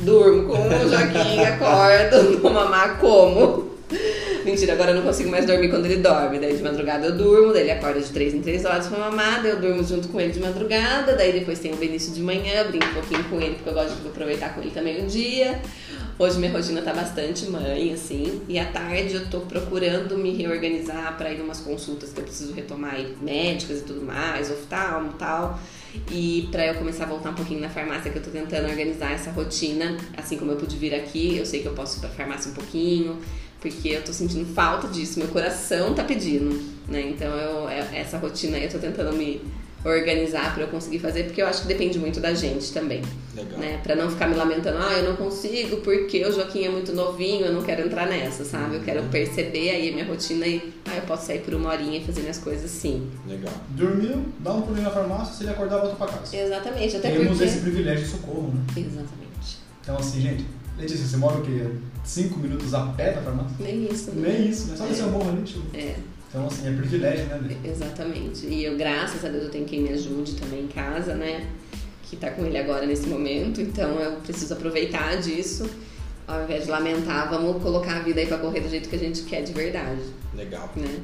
Durmo com o Joaquim, acordo, dou mamar como. Mentira, agora eu não consigo mais dormir quando ele dorme. Daí de madrugada eu durmo, daí ele acorda de 3 em 3 horas pra mamar, daí eu durmo junto com ele de madrugada, daí depois tem o Benício de manhã, brinco um pouquinho com ele, porque eu gosto de aproveitar com ele também o dia. Hoje minha rotina tá bastante mãe, assim, e à tarde eu tô procurando me reorganizar para ir numas consultas que eu preciso retomar aí, médicas e tudo mais, oftalmo e tal. E pra eu começar a voltar um pouquinho na farmácia, que eu tô tentando organizar essa rotina, assim como eu pude vir aqui, eu sei que eu posso ir pra farmácia um pouquinho, porque eu tô sentindo falta disso, meu coração tá pedindo, né? Então eu, é- essa rotina eu tô tentando me organizar pra eu conseguir fazer, porque eu acho que depende muito da gente também Legal. né? Pra não ficar me lamentando, ah, eu não consigo porque o Joaquim é muito novinho, eu não quero entrar nessa, sabe? Eu quero perceber aí a minha rotina e, ah, eu posso sair por uma horinha e fazer minhas coisas sim. Legal. Dormiu, dá um pulinho na farmácia, se ele acordar, volta pra casa. Exatamente, até Temos porque... esse privilégio de socorro, né? Exatamente. Então assim, gente, Letícia, você mora o quê? Cinco minutos a pé da farmácia? Nem isso, né? Nem isso, né? Só descer o morro ali, tipo. É, Então assim, é privilégio, né? Lê? exatamente. E eu, graças a Deus, eu tenho quem me ajude também em casa, né? Que tá com ele agora nesse momento, então eu preciso aproveitar disso. Ao invés de lamentar, vamos colocar a vida aí pra correr do jeito que a gente quer de verdade, Legal. né?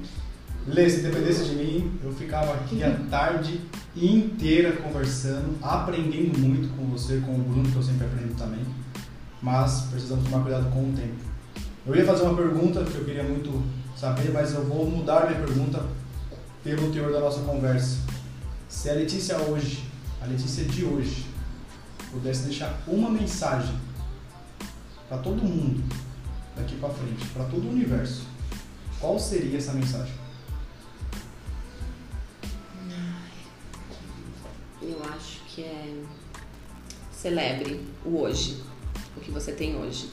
Lê, se dependesse de mim, eu ficava aqui a tarde inteira conversando, aprendendo muito com você, com o Bruno, que eu sempre aprendo também. Mas precisamos tomar cuidado com o tempo. Eu ia fazer uma pergunta que eu queria muito saber, mas eu vou mudar minha pergunta pelo teor da nossa conversa. Se a Letícia hoje, a Letícia de hoje, pudesse deixar uma mensagem para todo mundo daqui para frente, para todo o universo, qual seria essa mensagem? Eu acho que é celebre o hoje, o que você tem hoje.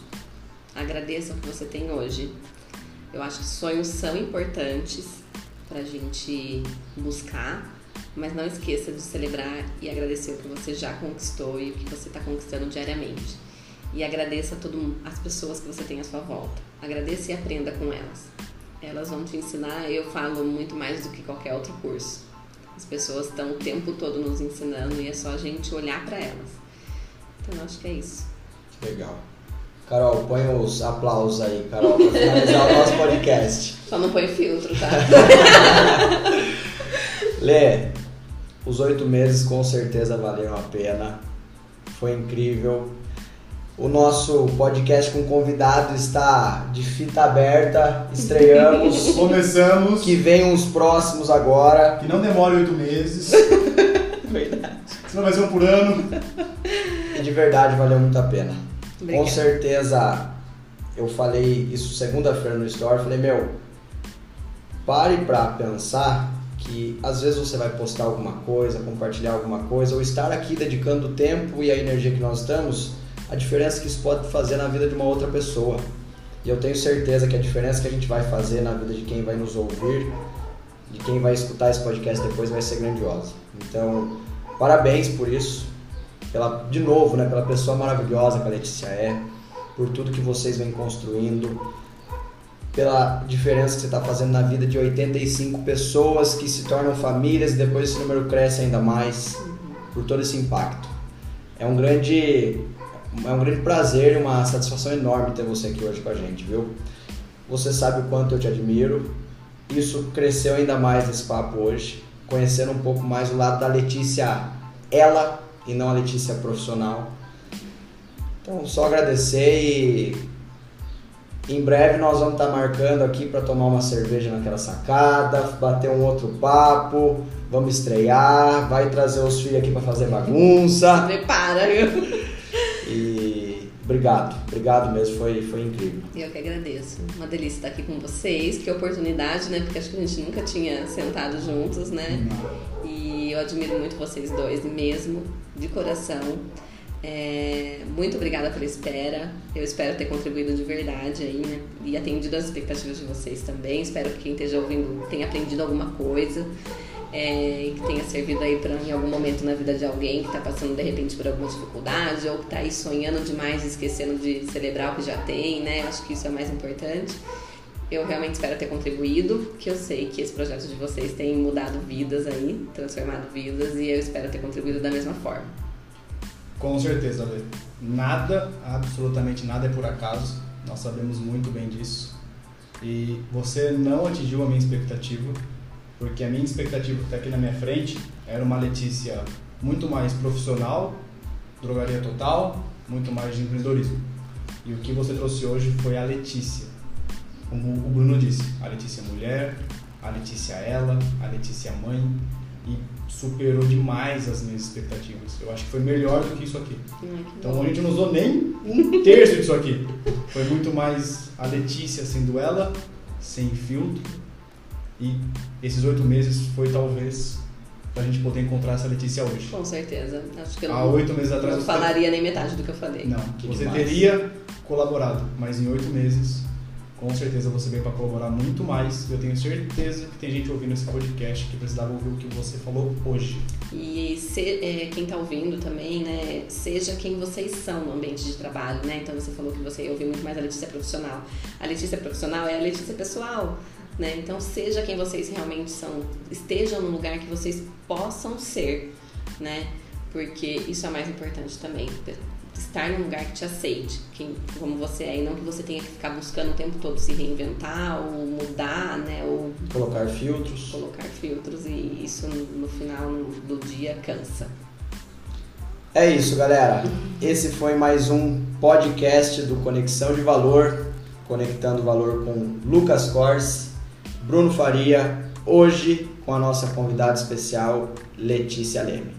Agradeça o que você tem hoje. Eu acho que sonhos são importantes pra gente buscar, mas não esqueça de celebrar e agradecer o que você já conquistou e o que você está conquistando diariamente. E agradeça a todo as pessoas que você tem à sua volta. Agradeça e aprenda com elas. Elas vão te ensinar, eu falo muito mais do que qualquer outro curso. As pessoas estão o tempo todo nos ensinando e é só a gente olhar para elas. Então eu acho que é isso. Legal. Carol, põe os aplausos aí, Carol, pra finalizar o nosso podcast. Só não põe filtro, tá? Lê, os oito meses com certeza valeram a pena. Foi incrível. O nosso podcast com convidado está de fita aberta. Estreamos. Começamos. que vem os próximos agora. Que não demore oito meses. Verdade. Senão vai ser um por ano. E de verdade valeu muito a pena. Com Obrigada. certeza, eu falei isso segunda-feira no Story, falei, meu, pare pra pensar que às vezes você vai postar alguma coisa, compartilhar alguma coisa, ou estar aqui dedicando o tempo e a energia que nós estamos, a diferença que isso pode fazer na vida de uma outra pessoa. E eu tenho certeza que a diferença que a gente vai fazer na vida de quem vai nos ouvir, de quem vai escutar esse podcast depois, vai ser grandiosa. Então, parabéns por isso pela, de novo, né, pela pessoa maravilhosa que a Letícia é, por tudo que vocês vêm construindo, pela diferença que você está fazendo na vida de 85 pessoas que se tornam famílias e depois esse número cresce ainda mais, por todo esse impacto. É um grande, é um grande prazer e uma satisfação enorme ter você aqui hoje com a gente, viu? Você sabe o quanto eu te admiro. Isso cresceu ainda mais nesse papo hoje, conhecendo um pouco mais o lado da Letícia, ela e não a Letícia profissional. Então, só agradecer e em breve nós vamos estar marcando aqui para tomar uma cerveja naquela sacada, bater um outro papo, vamos estrear, vai trazer os filhos aqui para fazer bagunça. Prepara, viu? E obrigado, obrigado mesmo, foi, foi incrível. Eu que agradeço. Uma delícia estar aqui com vocês. Que oportunidade, né? Porque acho que a gente nunca tinha sentado juntos, né? E eu admiro muito vocês dois mesmo, de coração. É, muito obrigada pela espera. Eu espero ter contribuído de verdade aí, né? E atendido as expectativas de vocês também. Espero que quem esteja ouvindo tenha aprendido alguma coisa. É, que tenha servido aí para em algum momento na vida de alguém que está passando de repente por alguma dificuldade ou que está aí sonhando demais esquecendo de celebrar o que já tem, né? Acho que isso é mais importante. Eu realmente espero ter contribuído, que eu sei que esse projeto de vocês tem mudado vidas aí, transformado vidas, e eu espero ter contribuído da mesma forma. Com certeza, Lê. Nada, absolutamente nada é por acaso. Nós sabemos muito bem disso. E você não atingiu a minha expectativa, porque a minha expectativa que está aqui na minha frente era uma Letícia muito mais profissional, drogaria total, muito mais de empreendedorismo. E o que você trouxe hoje foi a Letícia. Como o Bruno disse, a Letícia mulher, a Letícia ela, a Letícia mãe, e superou demais as minhas expectativas. Eu acho que foi melhor do que isso aqui. Que Então bom. a gente não usou nem um terço disso aqui. Foi muito mais a Letícia sendo ela, sem filtro. E esses oito meses foi talvez pra gente poder encontrar essa Letícia hoje. Com certeza. Acho que eu Há oito meses atrás não você- falaria nem metade do que eu falei. Não, Que você demais. teria colaborado, mas em oito meses, com certeza você veio para colaborar muito mais. Eu tenho certeza que tem gente ouvindo esse podcast que precisava ouvir o que você falou hoje. E se- é, quem tá ouvindo também, né, seja quem vocês são no ambiente de trabalho, né? Então você falou que você ouviu muito mais a Letícia profissional. A Letícia profissional é a Letícia pessoal, né? Então seja quem vocês realmente são, estejam no lugar que vocês possam ser, né? Porque isso é mais importante também. Estar num lugar que te aceite, quem, como você é, e não que você tenha que ficar buscando o tempo todo se reinventar ou mudar, né? Ou Colocar filtros. colocar filtros e isso no, no final do dia cansa. É isso, galera. Esse foi mais um podcast do Conexão de Valor, conectando valor com Lucas Corse, Bruno Faria, hoje com a nossa convidada especial Letícia Leme.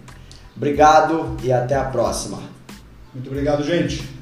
Obrigado e até a próxima. Muito obrigado, gente.